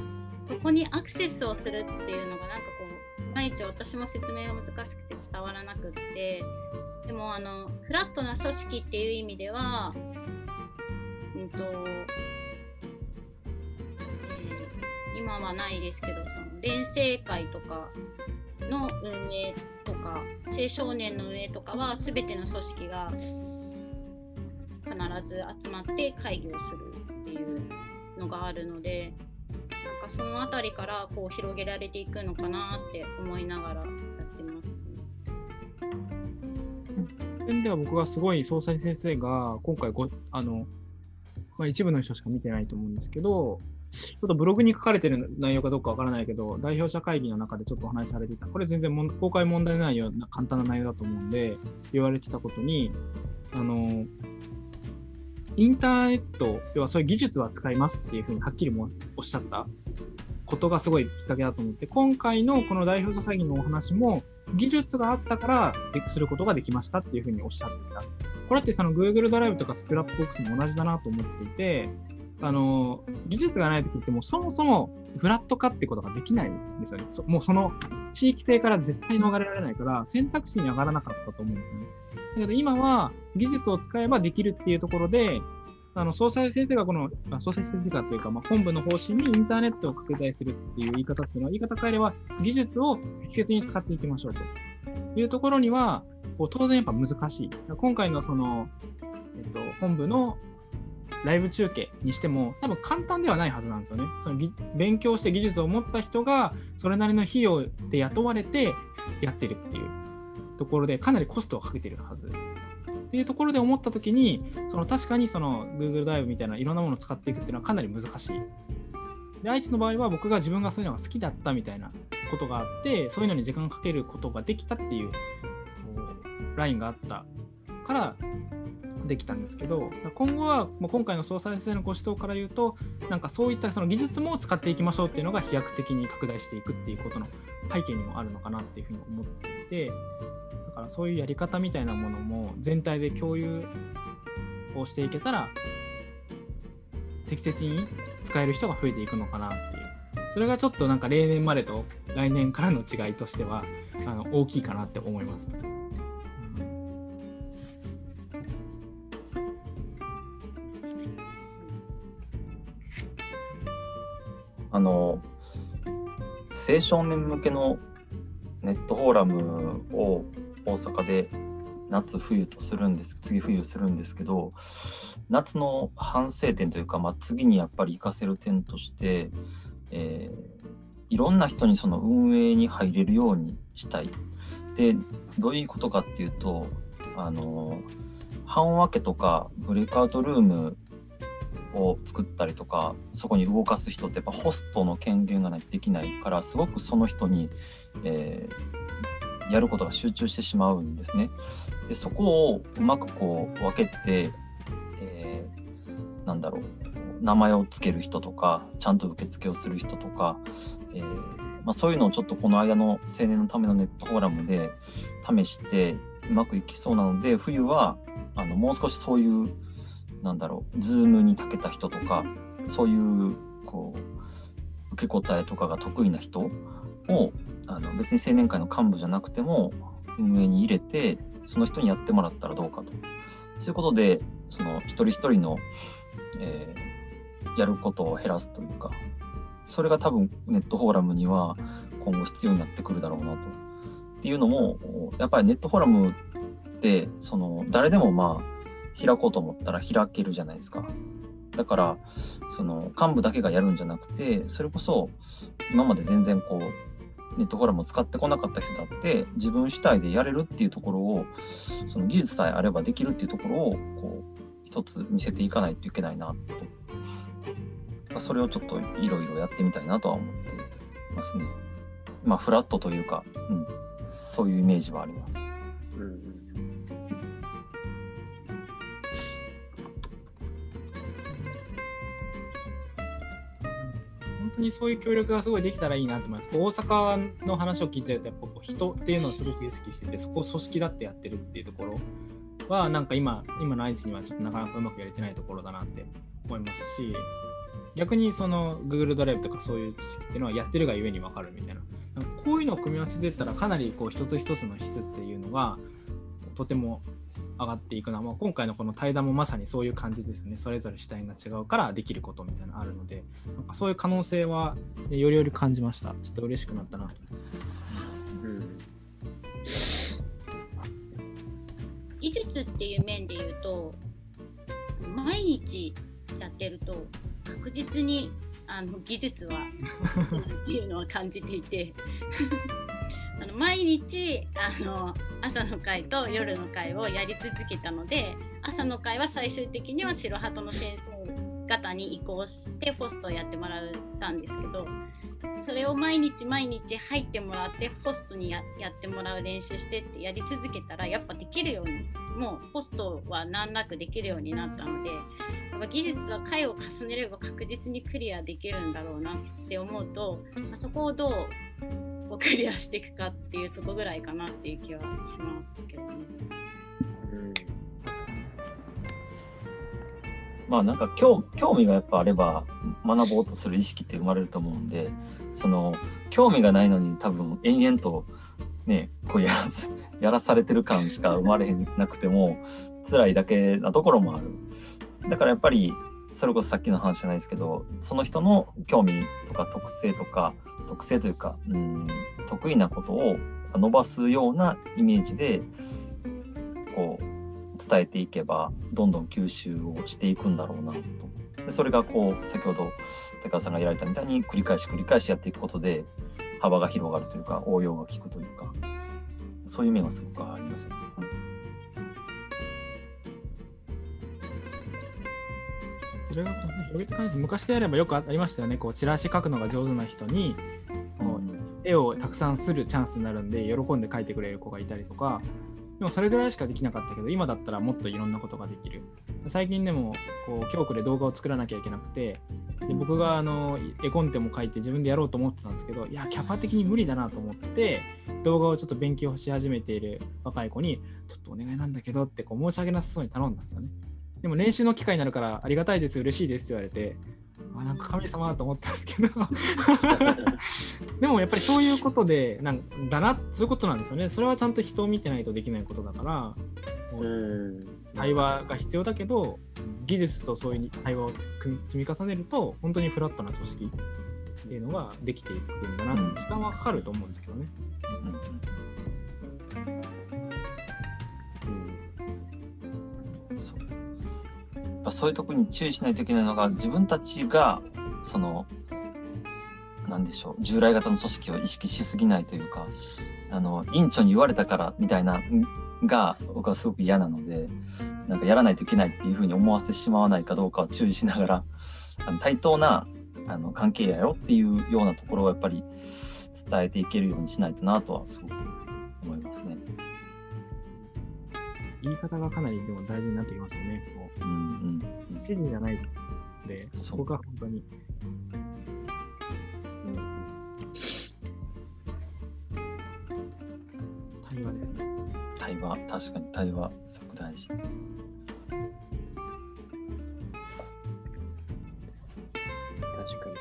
ここにアクセスをするっていうのがなんかこういまいち私も説明が難しくて伝わらなくってでもあのフラットな組織っていう意味ではうんと今はないですけどその連成会とかの運営とか青少年の運営とかは全ての組織が必ず集まって会議をするっていうのがあるのでなんかその辺りからこう広げられていくのかなって思いながらやってます。ういう点では僕がすごい総裁先生が今回ごあのまあ、一部の人しか見てないと思うんですけど、ちょっとブログに書かれてる内容かどうかわからないけど、代表者会議の中でちょっとお話しされていた、これ全然も公開問題ないような簡単な内容だと思うんで、言われてたことに、あの、インターネット、要はそういう技術は使いますっていうふうにはっきりもおっしゃったことがすごいきっかけだと思って、今回のこの代表者会議のお話も、技術があったからですることができましたっていうふうにおっしゃっていた。これってその Google ドライブとかスクラップボックスも同じだなと思っていて、あの技術がないときってもうそもそもフラット化ってことができないんですよね。もうその地域性から絶対逃れられないから選択肢に上がらなかったと思うんですね。だけど今は技術を使えばできるっていうところで、あの総裁先生がこの、あ総裁先生がというか、まあ、本部の方針にインターネットを拡大するっていう言い方っていうのは、言い方変えれば技術を適切に使っていきましょうというところには、こう当然やっぱ難しい。今回のその、えっと、本部のライブ中継にしても多分簡単ではないはずなんですよね。その勉強して技術を持った人がそれなりの費用で雇われてやってるっていうところでかなりコストをかけてるはず。っていうところで思った時にその確かにその Google ドライブみたいないろんなものを使っていくっていうのはかなり難しい。で愛知の場合は僕が自分がそういうのが好きだったみたいなことがあってそういうのに時間をかけることができたっていうラインがあったからできたんですけど今後はもう今回の総裁先生のご指導から言うとなんかそういったその技術も使っていきましょうっていうのが飛躍的に拡大していくっていうことの背景にもあるのかなっていうふうに思っていてだからそういうやり方みたいなものも全体で共有をしていけたら適切に使える人が増えていくのかなっていうそれがちょっとなんか例年までと来年からの違いとしてはあの大きいかなって思います。あの青少年向けのネットフォーラムを大阪で夏冬とするんです次冬するんですけど夏の反省点というか、まあ、次にやっぱり活かせる点として、えーいろんな人にその運営に入れるようにしたい。でどういうことかっていうとあの半分けとかブレイクアウトルームを作ったりとかそこに動かす人ってやっぱホストの権限がないできないからすごくその人に、えーやることが集中してしまうんですね。でそこをうまくこう分けて、えーなんだろう名前をつける人とかちゃんと受付をする人とか、えーまあ、そういうのをちょっとこの間の青年のためのネットフォーラムで試してうまくいきそうなので冬はあのもう少しそういうなんだろうズームに長けた人とかそういうこう受け答えとかが得意な人をあの別に青年会の幹部じゃなくても運営に入れてその人にやってもらったらどうかとそういうことでその一人一人の、えーやることを減らすというかそれが多分ネットフォーラムには今後必要になってくるだろうなと。っていうのもやっぱりネットフォーラムってその誰でもまあ開こうと思ったら開けるじゃないですか。だからその幹部だけがやるんじゃなくてそれこそ今まで全然こうネットフォーラムを使ってこなかった人だって自分主体でやれるっていうところをその技術さえあればできるっていうところをこう一つ見せていかないといけないなとそれをちょっといろいろやってみたいなとは思ってますね。まあフラットというか、うん、そういうイメージはあります。にそういう協力がすごいできたらいいなと思います。大阪の話を聞いてると、やっぱこう人っていうのをすごく意識してて、そこを組織だってやってるっていうところは、なんか今、今の愛知にはちょっとなかなかうまくやれてないところだなって思いますし、逆にその Google ドライブとかそういう知識っていうのはやってるがゆえに分かるみたいな。なこういうのを組み合わせてったら、かなりこう一つ一つの質っていうのが、とても上がっていくな、まあ、今回のこの対談もまさにそういう感じですね。それぞれ視点が違うからできることみたいなのあるのでなんかそういう可能性はねよりより感じました。ちょっと嬉しくなったな。とうん。技術っていう面で言うと毎日やってると確実にあの技術は っていうのは感じていてあの毎日あの朝の会と夜の会をやり続けたので朝の会は最終的には白鳩の先生方に移行してホストをやってもらったんですけどそれを毎日毎日入ってもらってホストにやってもらう練習してってやり続けたらやっぱできるようにもうホストは難なくできるようになったのでやっぱ技術は回を重ねれば確実にクリアできるんだろうなって思うと、まあ、そこをどうこうクリアしていくかっていうとこぐらいかなっていう気はしますけどね。うんまあなんか興興味がやっぱあれば学ぼうとする意識って生まれると思うんでその興味がないのに多分延々とねこうやらす やらされてる感しか生まれへんなくても辛いだけなところもあるだからやっぱりそれこそさっきの話じゃないですけどその人の興味とか特性とか特性というかうん得意なことを伸ばすようなイメージでこう伝えていけばどんどん吸収をしていくんだろうなとでそれがこう先ほど高橋さんがやられたみたいに繰り返し繰り返しやっていくことで幅が広がるというか応用が効くというかそういう面はすごくありますよね。それが広げて感じ昔であればよくありましたよね。こうチラシ書くのが上手な人にこう絵をたくさんするチャンスになるんで喜んで描いてくれる子がいたりとかでもそれぐらいしかできなかったけど今だったらもっといろんなことができる。最近でもこう教区で動画を作らなきゃいけなくてで僕があの絵コンテも書いて自分でやろうと思ってたんですけどいやキャパ的に無理だなと思って動画をちょっと勉強し始めている若い子にちょっとお願いなんだけどってこう申し訳なさそうに頼んだんですよねでも練習の機会になるからありがたいです嬉しいですって言われてあなんか神様だと思ったんですけど。でもやっぱりそういうことでなんだなそういうことなんですよね。それはちゃんと人を見てないとできないことだから対話が必要だけど技術とそういう対話を積み重ねると本当にフラットな組織っていうのができていくんだなうん時間はかかると思うんですけどね。うん。ぱそういうとこに注意しないといけないのが自分たちがそのなんでしょう従来型の組織を意識しすぎないというかあの院長に言われたからみたいなが僕はすごく嫌なのでなんかやらないといけないっていうふうに思わせてしまわないかどうかを注意しながらあの対等なあの関係やよっていうようなところをやっぱり伝えていけるようにしないとなとはすごく思いますね。言い方がかなりでも大事になってきますよね。こうんうんう指示じゃないので、そこが本当に。対話ですね。対話確かに対話すごく大事。確か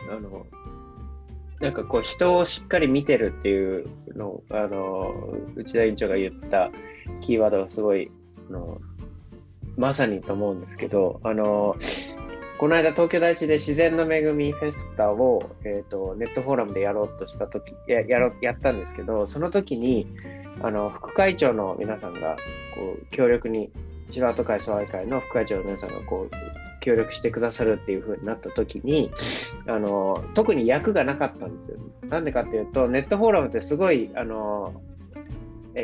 に。あの、なんかこう人をしっかり見てるっていうのあの内田委員長が言ったキーワードがすごいあのまさにと思うんですけどあのこの間東京大地で自然の恵みフェスタを、えー、とネットフォーラムでやろうとした時ややろやったんですけどその時にあの副会長の皆さんがこう強力に白跡会総愛会の副会長の皆さんがこう協力してくださるっていう風になった時にあの特に役がなかったんですよ。なんでかっていうとネットフォーラムってすごいあの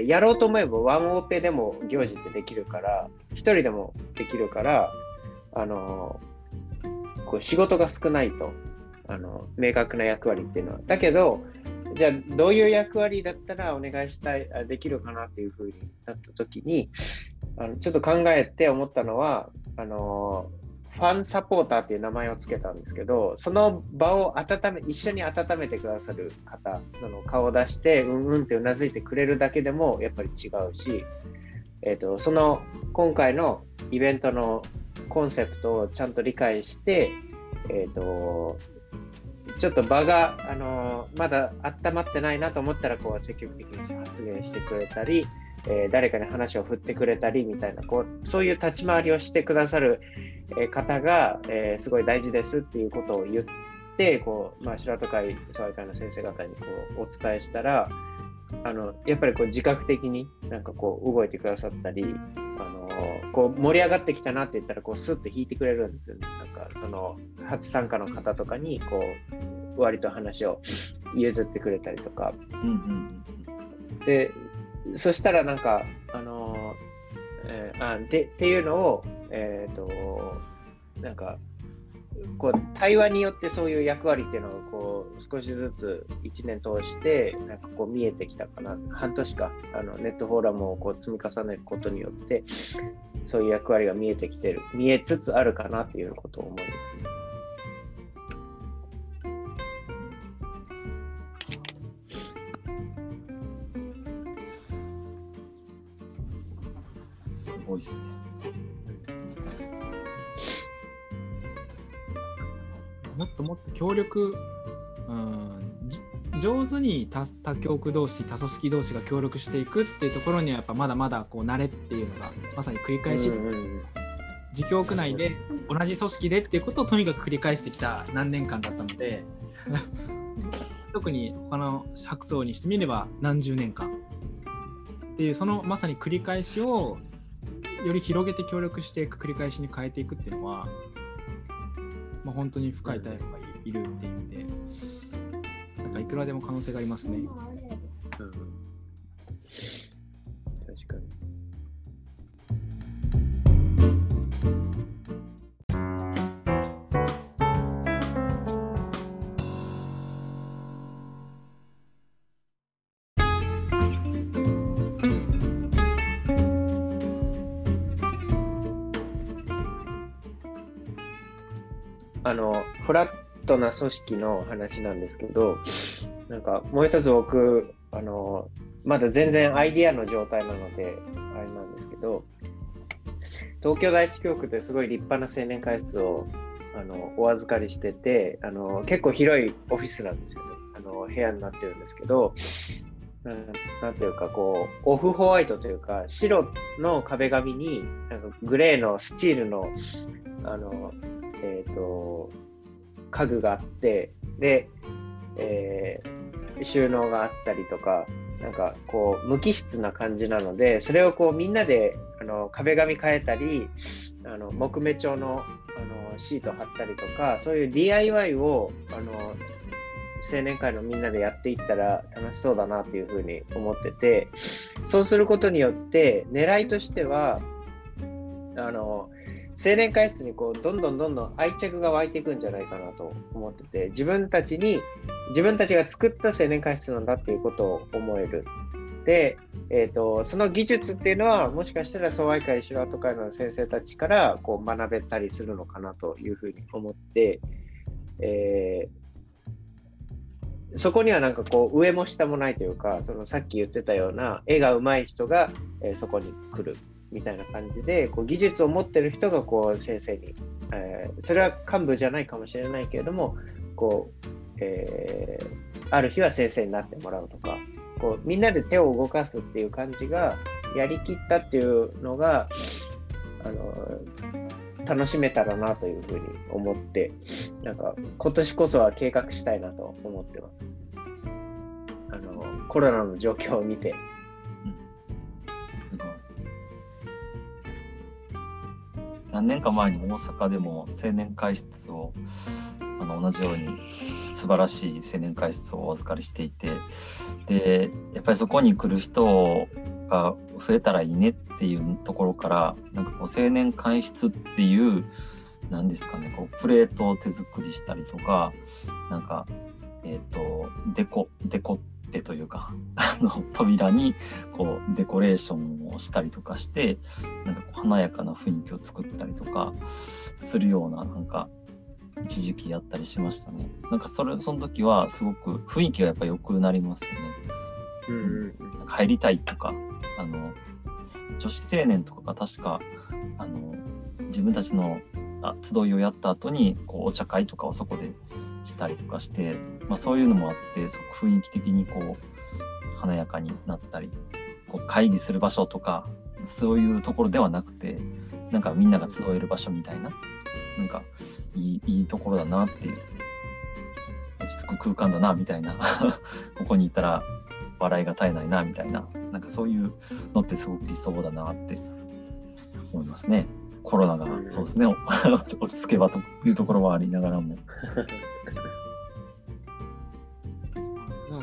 やろうと思えばワンオペでも行事ってできるから一人でもできるからあのこう仕事が少ないとあの明確な役割っていうのは。だけどじゃあどういう役割だったらお願いしたいできるかなっていう風になった時にあのちょっと考えて思ったのはあのファンサポーターっていう名前をつけたんですけど、その場を温め、一緒に温めてくださる方の顔を出して、うんうんってうなずいてくれるだけでもやっぱり違うし、えっ、と、その今回のイベントのコンセプトをちゃんと理解して、えっ、と、ちょっと場が、あのまだ温まってないなと思ったら、こう積極的に発言してくれたり、えー誰かに話を振ってくれたりみたいなこうそういう立ち回りをしてくださる、えー方が、えーすごい大事ですっていうことを言ってこう、まあ、白戸会総愛会の先生方にこうお伝えしたらあのやっぱりこう自覚的になんかこう動いてくださったりあのこう盛り上がってきたなって言ったらこうスッと引いてくれるんですよね。なんかその初参加の方とかにこう割と話を譲ってくれたりとかうんうんで、そしたらなんか、あのーえーあでっていうのを、えっ、と、なんか、こう対話によってそういう役割っていうのがこう少しずつ1年通してなんかこう見えてきたかな。半年か。あのネットフォーラムをこう積み重ねることによってそういう役割が見えてきてる。見えつつあるかなっていうことを思いますね。すごいですね。もっともっと協力、うん、じ上手に多多教区同士多組織同士が協力していくっていうところにはやっぱまだまだこう慣れっていうのがまさに繰り返し、自教区内で同じ組織でっていうことをとにかく繰り返してきた何年間だったので 特に他の白層にしてみれば何十年間っていうそのまさに繰り返しをより広げて協力していく繰り返しに変えていくっていうのは、まあ、本当に深いタイプがいるっていう意味でなんかいくらでも可能性がありますね。あの、フラットな組織の話なんですけど、なんかもう一つ僕、あの、まだ全然アイディアの状態なので、あれなんですけど、東京第一教区ってすごい立派な青年会室をあのお預かりしててあの、結構広いオフィスなんですよね。あの部屋になってるんですけど、なんなんていうかこう、オフホワイトというか、白の壁紙になんかグレーのスチールのあの、えー、と家具があって、で、えー収納があったりとか、なんかこう無機質な感じなので、それをこうみんなであの壁紙変えたり、あの木目調のあのシート貼ったりとか、そういう DIY をあの青年会のみんなでやっていったら楽しそうだなというふうに思ってて、そうすることによって狙いとしては、あの青年会室にこうどんどんどんどん愛着が湧いていくんじゃないかなと思ってて自分たちに自分たちが作った青年会室なんだっていうことを思える。で、えー、とその技術っていうのはもしかしたら総愛会手話と会の先生たちからこう学べたりするのかなというふうに思って、えーそこにはなんかこう上も下もないというかそのさっき言ってたような絵が上手い人が、えーそこに来るみたいな感じでこう技術を持ってる人がこう先生に、えーそれは幹部じゃないかもしれないけれどもこう、えーある日は先生になってもらうとかこうみんなで手を動かすっていう感じがやりきったっていうのがあの楽しめたらなというふうに思ってなんか今年こそは計画したいなと思ってます。あのコロナの状況を見て何年か前に大阪でも青年会室をあの同じように素晴らしい青年会室をお預かりしていてでやっぱりそこに来る人が増えたらいいねっていうところからなんかこう青年会室っていう何ですかねこうプレートを手作りしたりとかなんかえっ、とデコデコってというかあの扉にこうデコレーションをしたりとかしてなんかこう華やかな雰囲気を作ったりとかするようななんか一時期やったりしましたね。なんかそれその時はすごく雰囲気がやっぱ良くなりますよね。うんうん入りたいとかあの女子青年とかが確かあの自分たちのあ集いをやった後にこうお茶会とかをそこでしたりとかして、まあ、そういうのもあってすごく雰囲気的にこう華やかになったりこう会議する場所とかそういうところではなくてなんかみんなが集える場所みたいななんかいいいいところだなっていう落ち着く空間だなみたいな ここに行ったら笑いが絶えないなみたいななんかそういうのってすごく理想だなって思いますね。コロナがそうですね、落ち着けばというところはありながらも。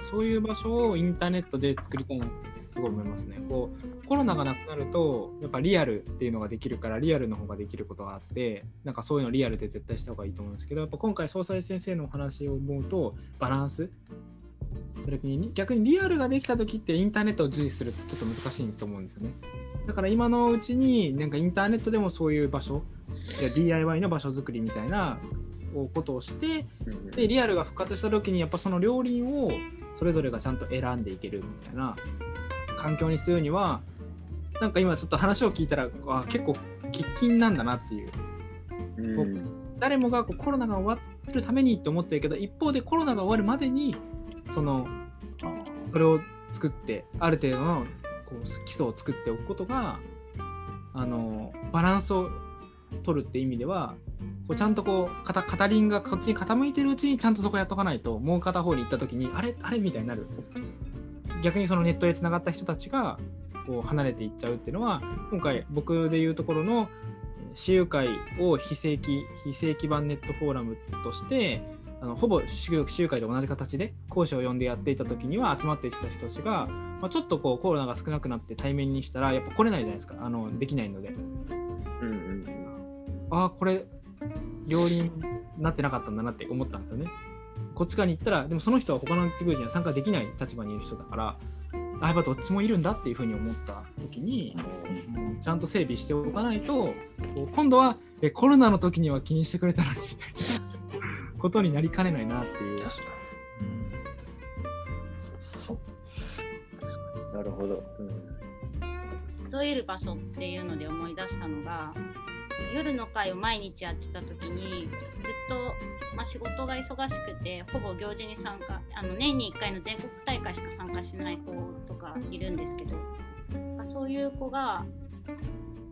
そういう場所をインターネットで作りたいなってすごい思いますね。こうコロナがなくなるとやっぱリアルっていうのができるからリアルの方ができることがあってなんかそういうのリアルで絶対した方がいいと思うんですけどやっぱ今回総裁先生のお話を思うとバランス？逆にリアルができた時ってインターネットを重視するってちょっと難しいと思うんですよね。だから今のうちになんかインターネットでもそういう場所 DIY の場所づくりみたいなことをしてでリアルが復活した時にやっぱその両輪をそれぞれがちゃんと選んでいけるみたいな環境にするにはなんか今ちょっと話を聞いたらあ結構喫緊なんだなっていう、うん。う誰もがこうコロナが終わってるためにって思ってるけど一方でコロナが終わるまでにそのそれを作ってある程度のこう基礎を作っておくことがあのバランスを取るって意味ではこうちゃんとこう片輪がこっちに傾いてるうちにちゃんとそこやっとかないともう片方に行った時にあれ？あれ？みたいになる。逆にそのネットでつながった人たちがこう離れていっちゃうっていうのは今回僕でいうところの私有会を非正規非正規版ネットフォーラムとしてあのほぼ私有会と同じ形で講師を呼んでやっていた時には集まってきた人たちが、まあ、ちょっとこうコロナが少なくなって対面にしたらやっぱ来れないじゃないですか。あのできないので。うんうん。ああこれ両輪になってなかったんだなって思ったんですよねこっち側に行ったらでもその人は他の行事には参加できない立場にいる人だからあやっぱどっちもいるんだっていうふうに思った時にうんちゃんと整備しておかないと今度はえコロナの時には気にしてくれたのにみたいなことになりかねないなっていう。確かに。そう。うんなるほど。集える場所っていうので思い出したのが夜の会を毎日やってた時にずっと、まあ、仕事が忙しくてほぼ行事に参加あの年に1回の全国大会しか参加しない子とかいるんですけど、まあそういう子が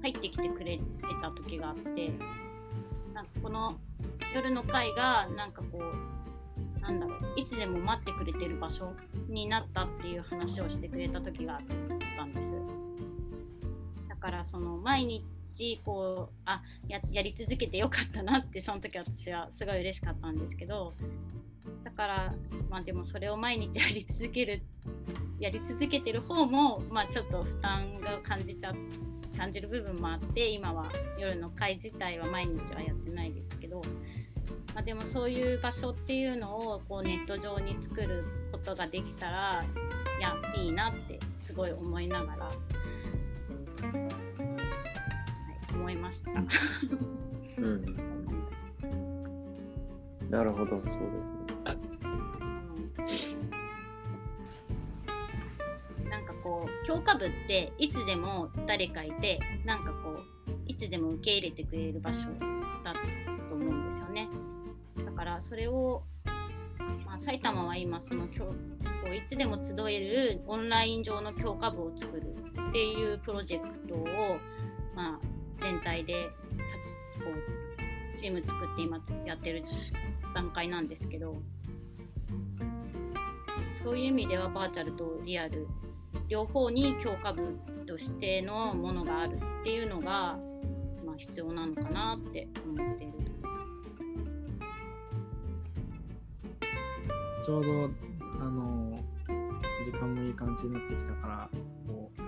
入ってきてくれてた時があってなんかこの夜の会がなんかこうなんだろういつでも待ってくれてる場所になったっていう話をしてくれた時があったんです。からその毎日こうあややり続けてよかったなってその時私はすごい嬉しかったんですけどだからまあでもそれを毎日やり続けるやり続けてる方もまあちょっと負担が感じちゃ感じる部分もあって今は夜の会自体は毎日はやってないですけど、まあ、でもそういう場所っていうのをこうネット上に作ることができたらいやいいなってすごい思いながら、思いました。うん。なるほど、そうですね。なんかこう教科部っていつでも誰かいてなんかこういつでも受け入れてくれる場所だと思うんですよねだからそれを、まあ、埼玉は今その教こういつでも集えるオンライン上の教科部を作るっていうプロジェクトを、まあ、全体で立ちこうチーム作って今やってる段階なんですけどそういう意味ではバーチャルとリアル両方に教科部としてのものがあるっていうのが、まあ、必要なのかなって思っている。ちょうどあの時間もいい感じになってきたからこう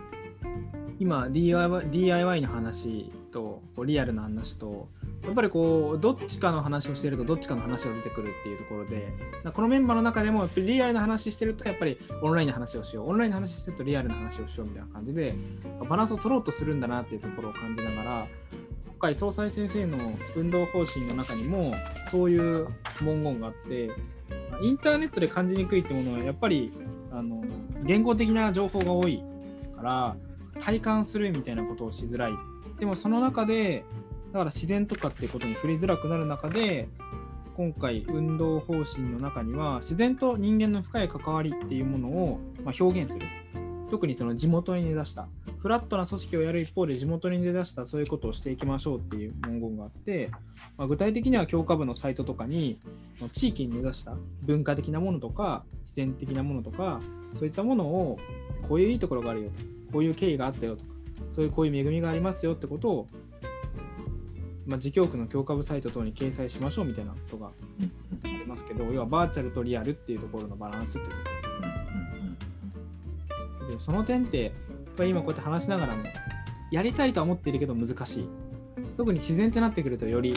今 DIY, DIY の話とこうリアルな話とやっぱりこうどっちかの話をしてるとどっちかの話が出てくるっていうところでこのメンバーの中でもやっぱりリアルな話してるとやっぱりオンラインの話をしよう。オンラインの話してるとリアルな話をしようみたいな感じでバランスを取ろうとするんだなっていうところを感じながら今回総裁先生の運動方針の中にもそういう文言があってインターネットで感じにくいってものはやっぱりあの言語的な情報が多いから体感するみたいなことをしづらい。でもその中でだから自然とかってことに触れづらくなる中で今回運動方針の中には自然と人間の深い関わりっていうものを、ま、表現する。特にその地元に根ざしたフラットな組織をやる一方で地元に根ざしたそういうことをしていきましょうっていう文言があって、まあ、具体的には教科部のサイトとかに地域に根ざした文化的なものとか自然的なものとかそういったものをこういういいところがあるよとこういう経緯があったよとかそういうこういう恵みがありますよってことをまあ、自教区の教科部サイト等に掲載しましょうみたいなことがありますけど、要はバーチャルとリアルっていうところのバランスっていうところ。でその点ってぱり今こうやって話しながらもやりたいとは思っているけど難しい。特に自然ってなってくるとより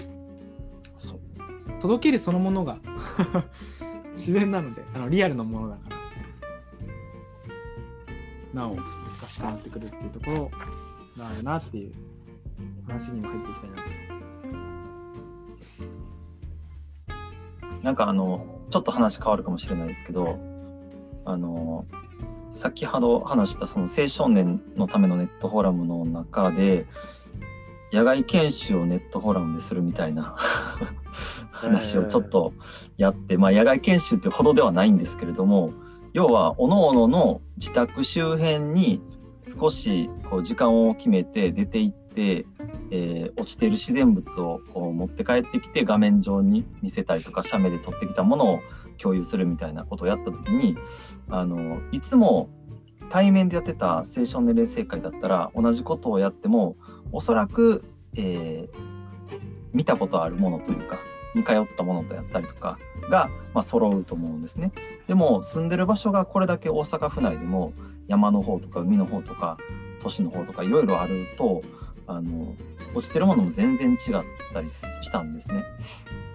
届けるそのものが 自然なのであのリアルなものだから。なお難しくなってくるっていうところがあるなっていう話にも入っていきたいなと。なんかあの、ちょっと話変わるかもしれないですけど、あの、先ほど話したその青少年のためのネットフォーラムの中で、野外研修をネットフォーラムでするみたいな 話をちょっとやって、まあ野外研修ってほどではないんですけれども、要は各々の自宅周辺に少しこう時間を決めて出て行って、えー落ちている自然物をこう持って帰ってきて画面上に見せたりとか写メで撮ってきたものを共有するみたいなことをやった時にあのいつも対面でやってた青少年霊生会だったら同じことをやってもおそらく、えー見たことあるものというかに通ったものとやったりとかが、まあ、揃うと思うんですね。でも住んでる場所がこれだけ大阪府内でも山の方とか海の方とか都市の方とかいろいろあるとあの落ちてるものも全然違ったりしたんですね。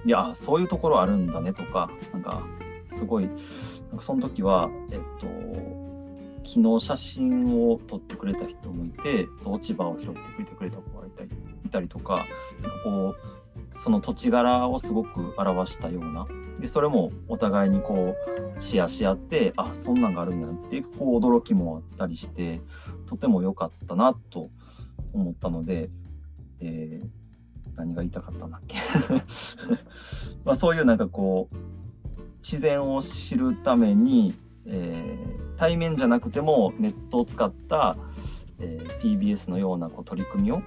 いやそういうところあるんだねとかなんかすごいなんかその時はえっと昨日写真を撮ってくれた人もいて落ち葉を拾ってくれてくれた子がいたりいたりとかなんかこうその土地柄をすごく表したような。でそれもお互いにこうシェアし合ってあそんなんがあるんやってこう驚きもあったりしてとても良かったなと思ったので、えー何が言いたかったんだっけ？まあそういうなんかこう自然を知るために、えー対面じゃなくてもネットを使った、えー PBS のようなこう取り組みを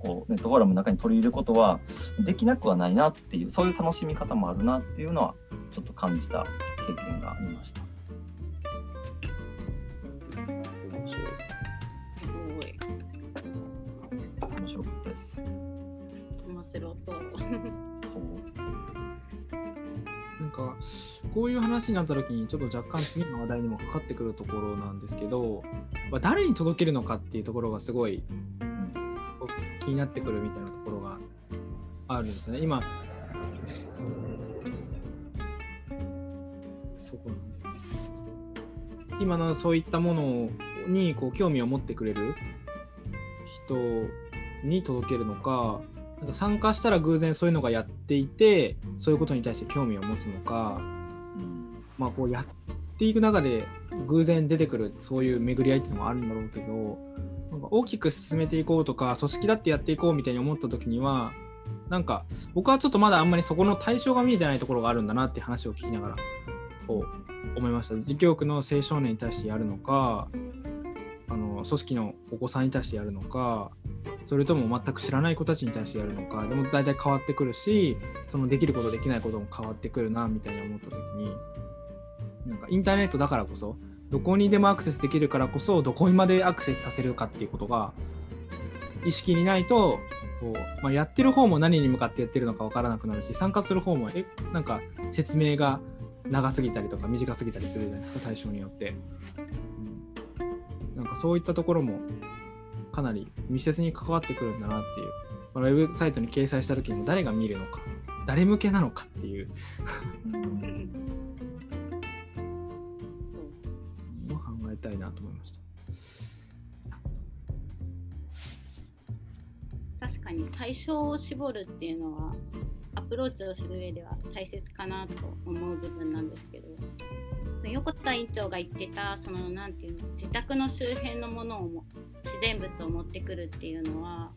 こうネットフォーラムの中に取り入れることはできなくはないなっていうそういう楽しみ方もあるなっていうのはちょっと感じた経験がありました。白そう。そうなんかこういう話になった時にちょっと若干次の話題にもかかってくるところなんですけど、まあ、誰に届けるのかっていうところがすごい気になってくるみたいなところがあるんですね。今そこ今のそういったものにこう興味を持ってくれる人に届けるのかなんか参加したら偶然そういうのがやっていてそういうことに対して興味を持つのか、うんまあ、こうやっていく中で偶然出てくるそういう巡り合いっていうのもあるんだろうけどなんか大きく進めていこうとか組織だってやっていこうみたいに思った時にはなんか僕はちょっとまだあんまりそこの対象が見えてないところがあるんだなって話を聞きながらこう思いました。自教区の青少年に対してやるのかあの組織のお子さんに対してやるのかそれとも全く知らない子たちに対してやるのかでも大体変わってくるしそのできることできないことも変わってくるなみたいに思った時になんかインターネットだからこそどこにでもアクセスできるからこそどこにまでアクセスさせるかっていうことが意識にないとこう、まあ、やってる方も何に向かってやってるのか分からなくなるし参加する方もえなんか説明が長すぎたりとか短すぎたりするじゃないですか対象によって、なんかそういったところもかなり密接に関わってくるんだなっていう。このウェブサイトに掲載した時にも誰が見るのか誰向けなのかっていう。のを考えたいなと思いました。確かに対象を絞るっていうのはアプローチをする上では大切かなと思う部分なん。ですけど横田院長が言ってたそのなんていうの自宅の周辺のものをも自然物を持ってくるっていうのは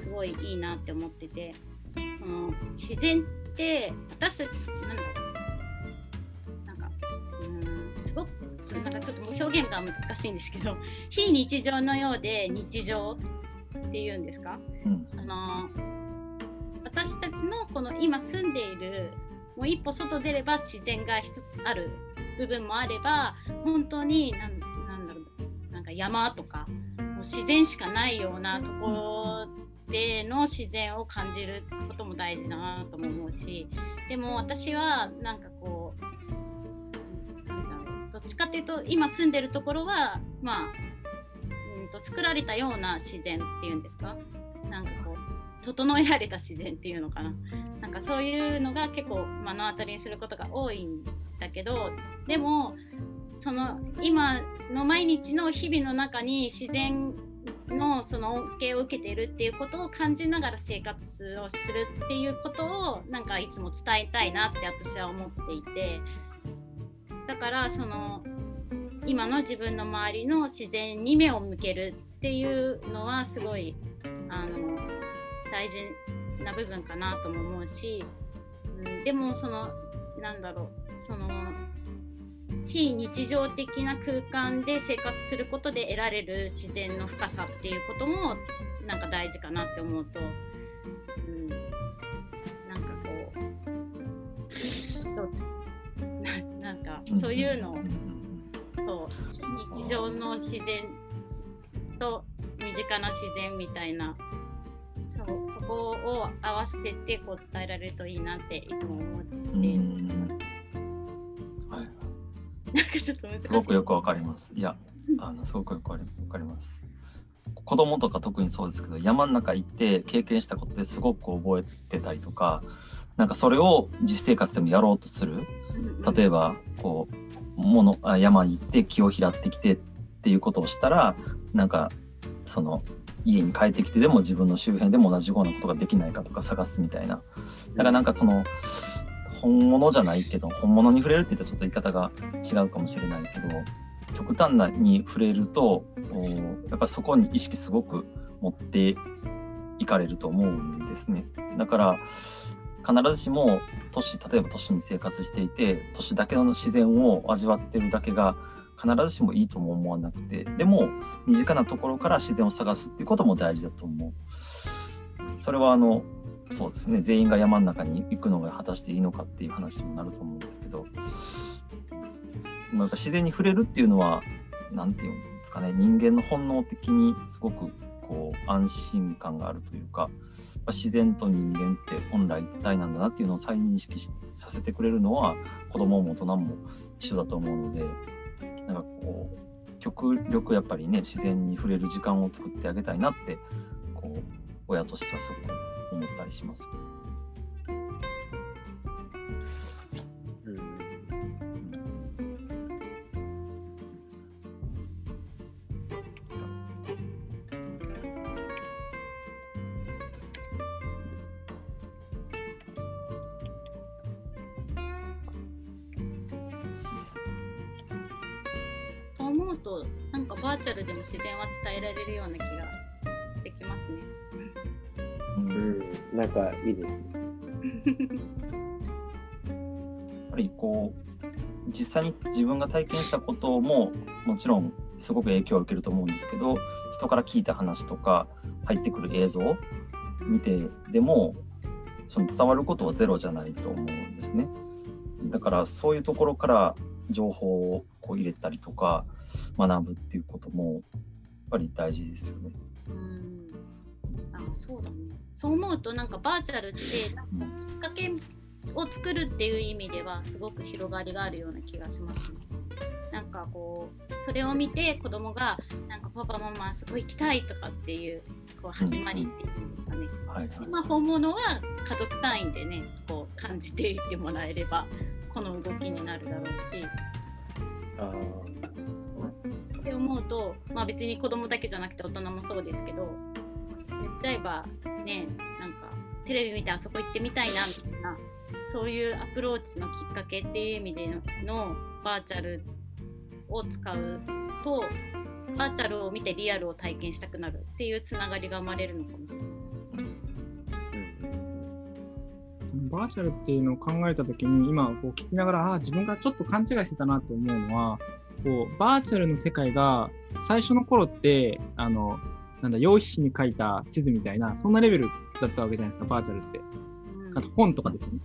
すごいいいなって思っててその自然って私なんだろう。なんかうーんすごくなんかちょっと表現が難しいんですけど非日常のようで日常っていうんですか？うん。あの私たちのこの今住んでいるもう一歩外出れば自然が一つある部分もあれば本当になんなんだろうなんか山とかもう自然しかないようなところでの自然を感じることも大事だなとも思うしでも私はなんかこうなんどっちかっていうと今住んでるところはまあうんと作られたような自然っていうんですか？なんかこう整えられた自然っていうのかな？なんかそういうのが結構目の当たりにすることが多いんだけどでもその今の毎日の日々の中に自然のその恩恵を受けているっていうことを感じながら生活をするっていうことをなんかいつも伝えたいなって私は思っていてだからその今の自分の周りの自然に目を向けるっていうのはすごいあの大事な部分かなとも思うし、うん、でもそのなんだろうその非日常的な空間で生活することで得られる自然の深さっていうこともなんか大事かなって思うと、うん、なんかこうなんかそういうのを日常の自然と身近な自然みたいなそうそこを合わせてこう伝えられるといいなっていつも思って。なんかちょっと難しい。すごくよくわかります。いや、あのすごくよくわかります。子供とか特にそうですけど、山の中行って経験したことですごく覚えてたりとか、なんかそれを実生活でもやろうとする。例えば、こう、ものあ山に行って木を拾ってきてっていうことをしたら、なんか、その、家に帰ってきてでも自分の周辺でも同じようなことができないかとか探すみたいな。だからなんかその、本物じゃないけど本物に触れるって言ったらちょっと言い方が違うかもしれないけど極端なに触れるとやっぱそこに意識すごく持っていかれると思うんですね。だから必ずしも都市例えば都市に生活していて都市だけの自然を味わってるだけが必ずしもいいとも思わなくてでも身近なところから自然を探すっていうことも大事だと思う。それはあのそうですね。全員が山の中に行くのが果たしていいのかっていう話にもなると思うんですけど。なんか自然に触れるっていうのは何て言うんですかね。人間の本能的にすごくこう安心感があるというか自然と人間って本来一体なんだなっていうのを再認識させてくれるのは子供も大人も一緒だと思うのでなんかこう極力やっぱりね自然に触れる時間を作ってあげたいなってこう親としてはすごく思ったりします。そう思うとなん。かバーチャルでも自然は伝えられるような気がなんかいいですね。やっぱりこう実際に自分が体験したことももちろんすごく影響を受けると思うんですけど人から聞いた話とか入ってくる映像を見てでもその伝わることはゼロじゃないと思うんですね。だからそういうところから情報をこう入れたりとか学ぶっていうこともやっぱり大事ですよね。うんあそうだね。そう思うとなんかバーチャルってなんかきっかけを作るっていう意味ではすごく広がりがあるような気がしますね。なんかこうそれを見て子供がなんかパパママすごい行きたいとかっていうこう始まりっていうんですかね。はいはい、まあ、本物は家族単位でねこう感じていってもらえればこの動きになるだろうし。あって思うと、まあ、別に子供だけじゃなくて大人もそうですけど例えばねなんかテレビ見てあそこ行ってみたいなみたいなそういうアプローチのきっかけっていう意味でのバーチャルを使うとバーチャルを見てリアルを体験したくなるっていうつながりが生まれるのかもしれない。バーチャルっていうのを考えた時に今こう聞きながらあ自分がちょっと勘違いしてたなと思うのはこうバーチャルの世界が最初の頃ってあのなんだ、用紙に書いた地図みたいな、そんなレベルだったわけじゃないですか、バーチャルって。あと本とかですよね。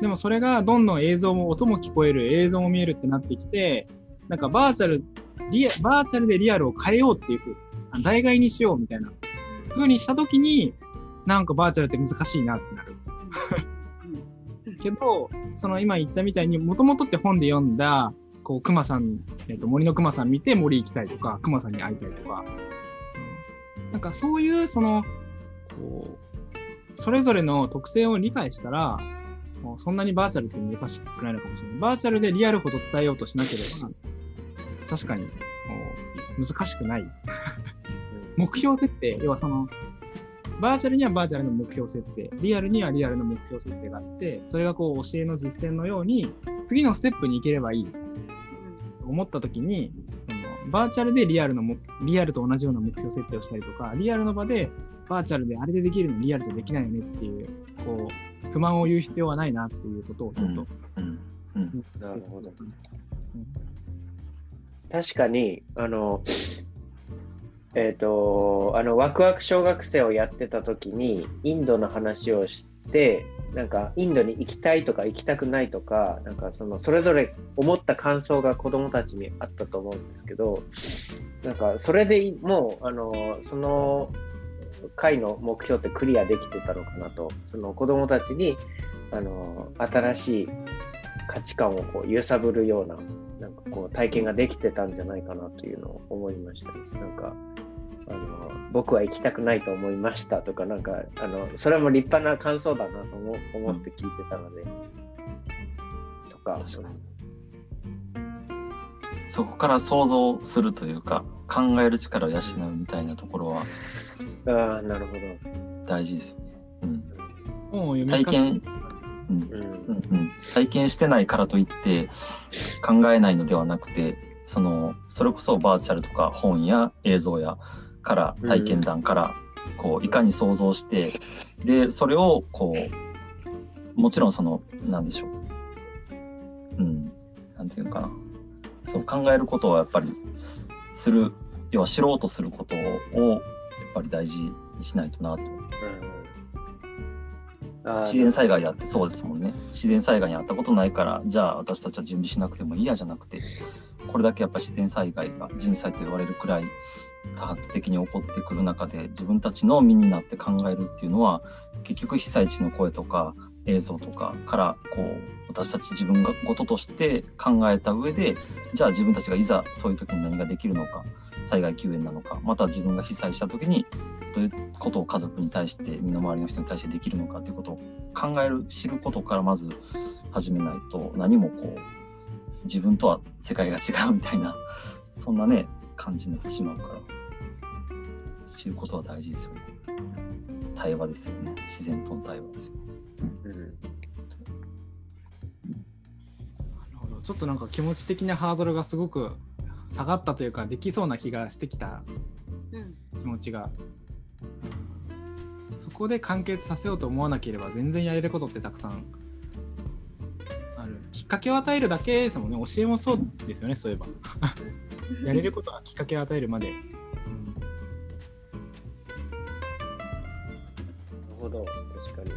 でもそれがどんどん映像も、音も聞こえる、映像も見えるってなってきて、なんかバーチャル、リアバーチャルでリアルを変えようっていうふう、代替にしようみたいな風にしたときに、なんかバーチャルって難しいなってなる。けど、その今言ったみたいに、もともとって本で読んだ、こう、熊さん、えっ、と、森の熊さん見て森行きたいとか、熊さんに会いたいとか、うん、なんかそういう、その、こう、それぞれの特性を理解したら、もうそんなにバーチャルって難しくないのかもしれない。バーチャルでリアルほど伝えようとしなければ、確かに、難しくない。目標設定、要はその、バーチャルにはバーチャルの目標設定、リアルにはリアルの目標設定があって、それがこう教えの実践のように、次のステップに行ければいい。と思ったときに、バーチャルでリアルのリアルと同じような目標設定をしたりとか、リアルの場でバーチャルであれでできるのリアルじゃできないよねっていう、こう、不満を言う必要はないなっていうことをちょっと。うんうん、なるほど。確かに、あの、えっ、ー、と、あの、ワクワク小学生をやってた時に、インドの話をして、なんか、インドに行きたいとか行きたくないとか、なんか、その、それぞれ思った感想が子供たちにあったと思うんですけど、なんか、それでもう、あの、その、回の目標ってクリアできてたのかなと、その子供たちに、あの、新しい価値観をこう揺さぶるような、なんかこう体験ができてたんじゃないかなというのを思いました、なんか、あの僕は行きたくないと思いましたとか、なんか、あのそれも立派な感想だなと思思って聞いてたので、とか。そこから想像するというか、考える力を養うみたいなところは、ああ、なるほど。大事ですよね。うん、体験、うんうんうん、体験してないからといって考えないのではなくてそのそれこそバーチャルとか本や映像やから体験談からこういかに想像してでそれをこうもちろんその何でしょう。うん。なんていうのかな。その考えることはやっぱりする要は知ろうとすることをやっぱり大事にしないとなと。自然災害やってそうですもんね。自然災害にあったことないから、じゃあ私たちは準備しなくてもいいやじゃなくて、これだけやっぱ自然災害が人災と言われるくらい多発的に起こってくる中で自分たちの身になって考えるっていうのは結局被災地の声とか映像とかからこう私たち自分がこととして考えた上でじゃあ自分たちがいざそういう時に何ができるのか災害救援なのかまた自分が被災した時にどういうことを家族に対して身の回りの人に対してできるのかということを考える知ることからまず始めないと何もこう自分とは世界が違うみたいなそんなね感じになってしまうから知ることは大事ですよね。対話ですよね。自然との対話ですよ、うん、なるほどちょっとなんか気持ち的なハードルがすごく下がったというかできそうな気がしてきた気持ちが、うん、そこで完結させようと思わなければ全然やれることってたくさんある。きっかけを与えるだけですもんね。教えもそうですよねそういえば。やれることはきっかけを与えるまで。うん、なるほど、確かに。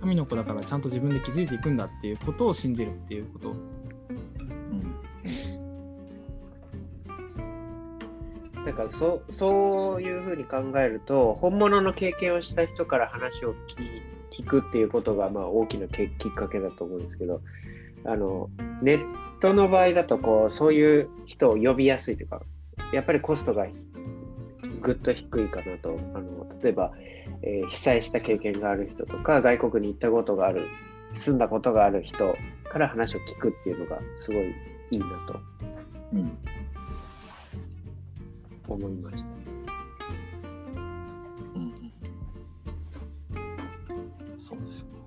神の子だからちゃんと自分で気づいていくんだっていうことを信じるっていうこと。なんかそそういうふうに考えると本物の経験をした人から話を聞くっていうことがまあ大きなきっかけだと思うんですけどあのネットの場合だとこうそういう人を呼びやすいというかやっぱりコストがぐっと低いかなと。あの例えば、えー、被災した経験がある人とか外国に行ったことがある住んだことがある人から話を聞くっていうのがすごいいいなと、うん、思いました。うん、そうですよ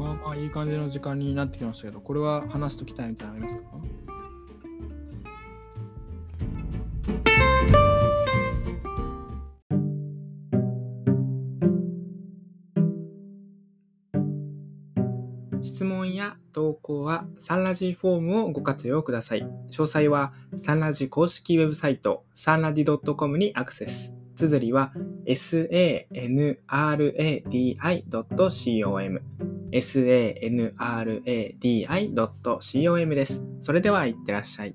まあまあいい感じの時間になってきましたけど、これは話しときたいみたいなのありますか？質問や投稿はサンラジフォームをご活用ください。詳細はサンラジ公式ウェブサイトサンラディ .com にアクセス。綴りは sanradi.com sanradi.com です。それではいってらっしゃい。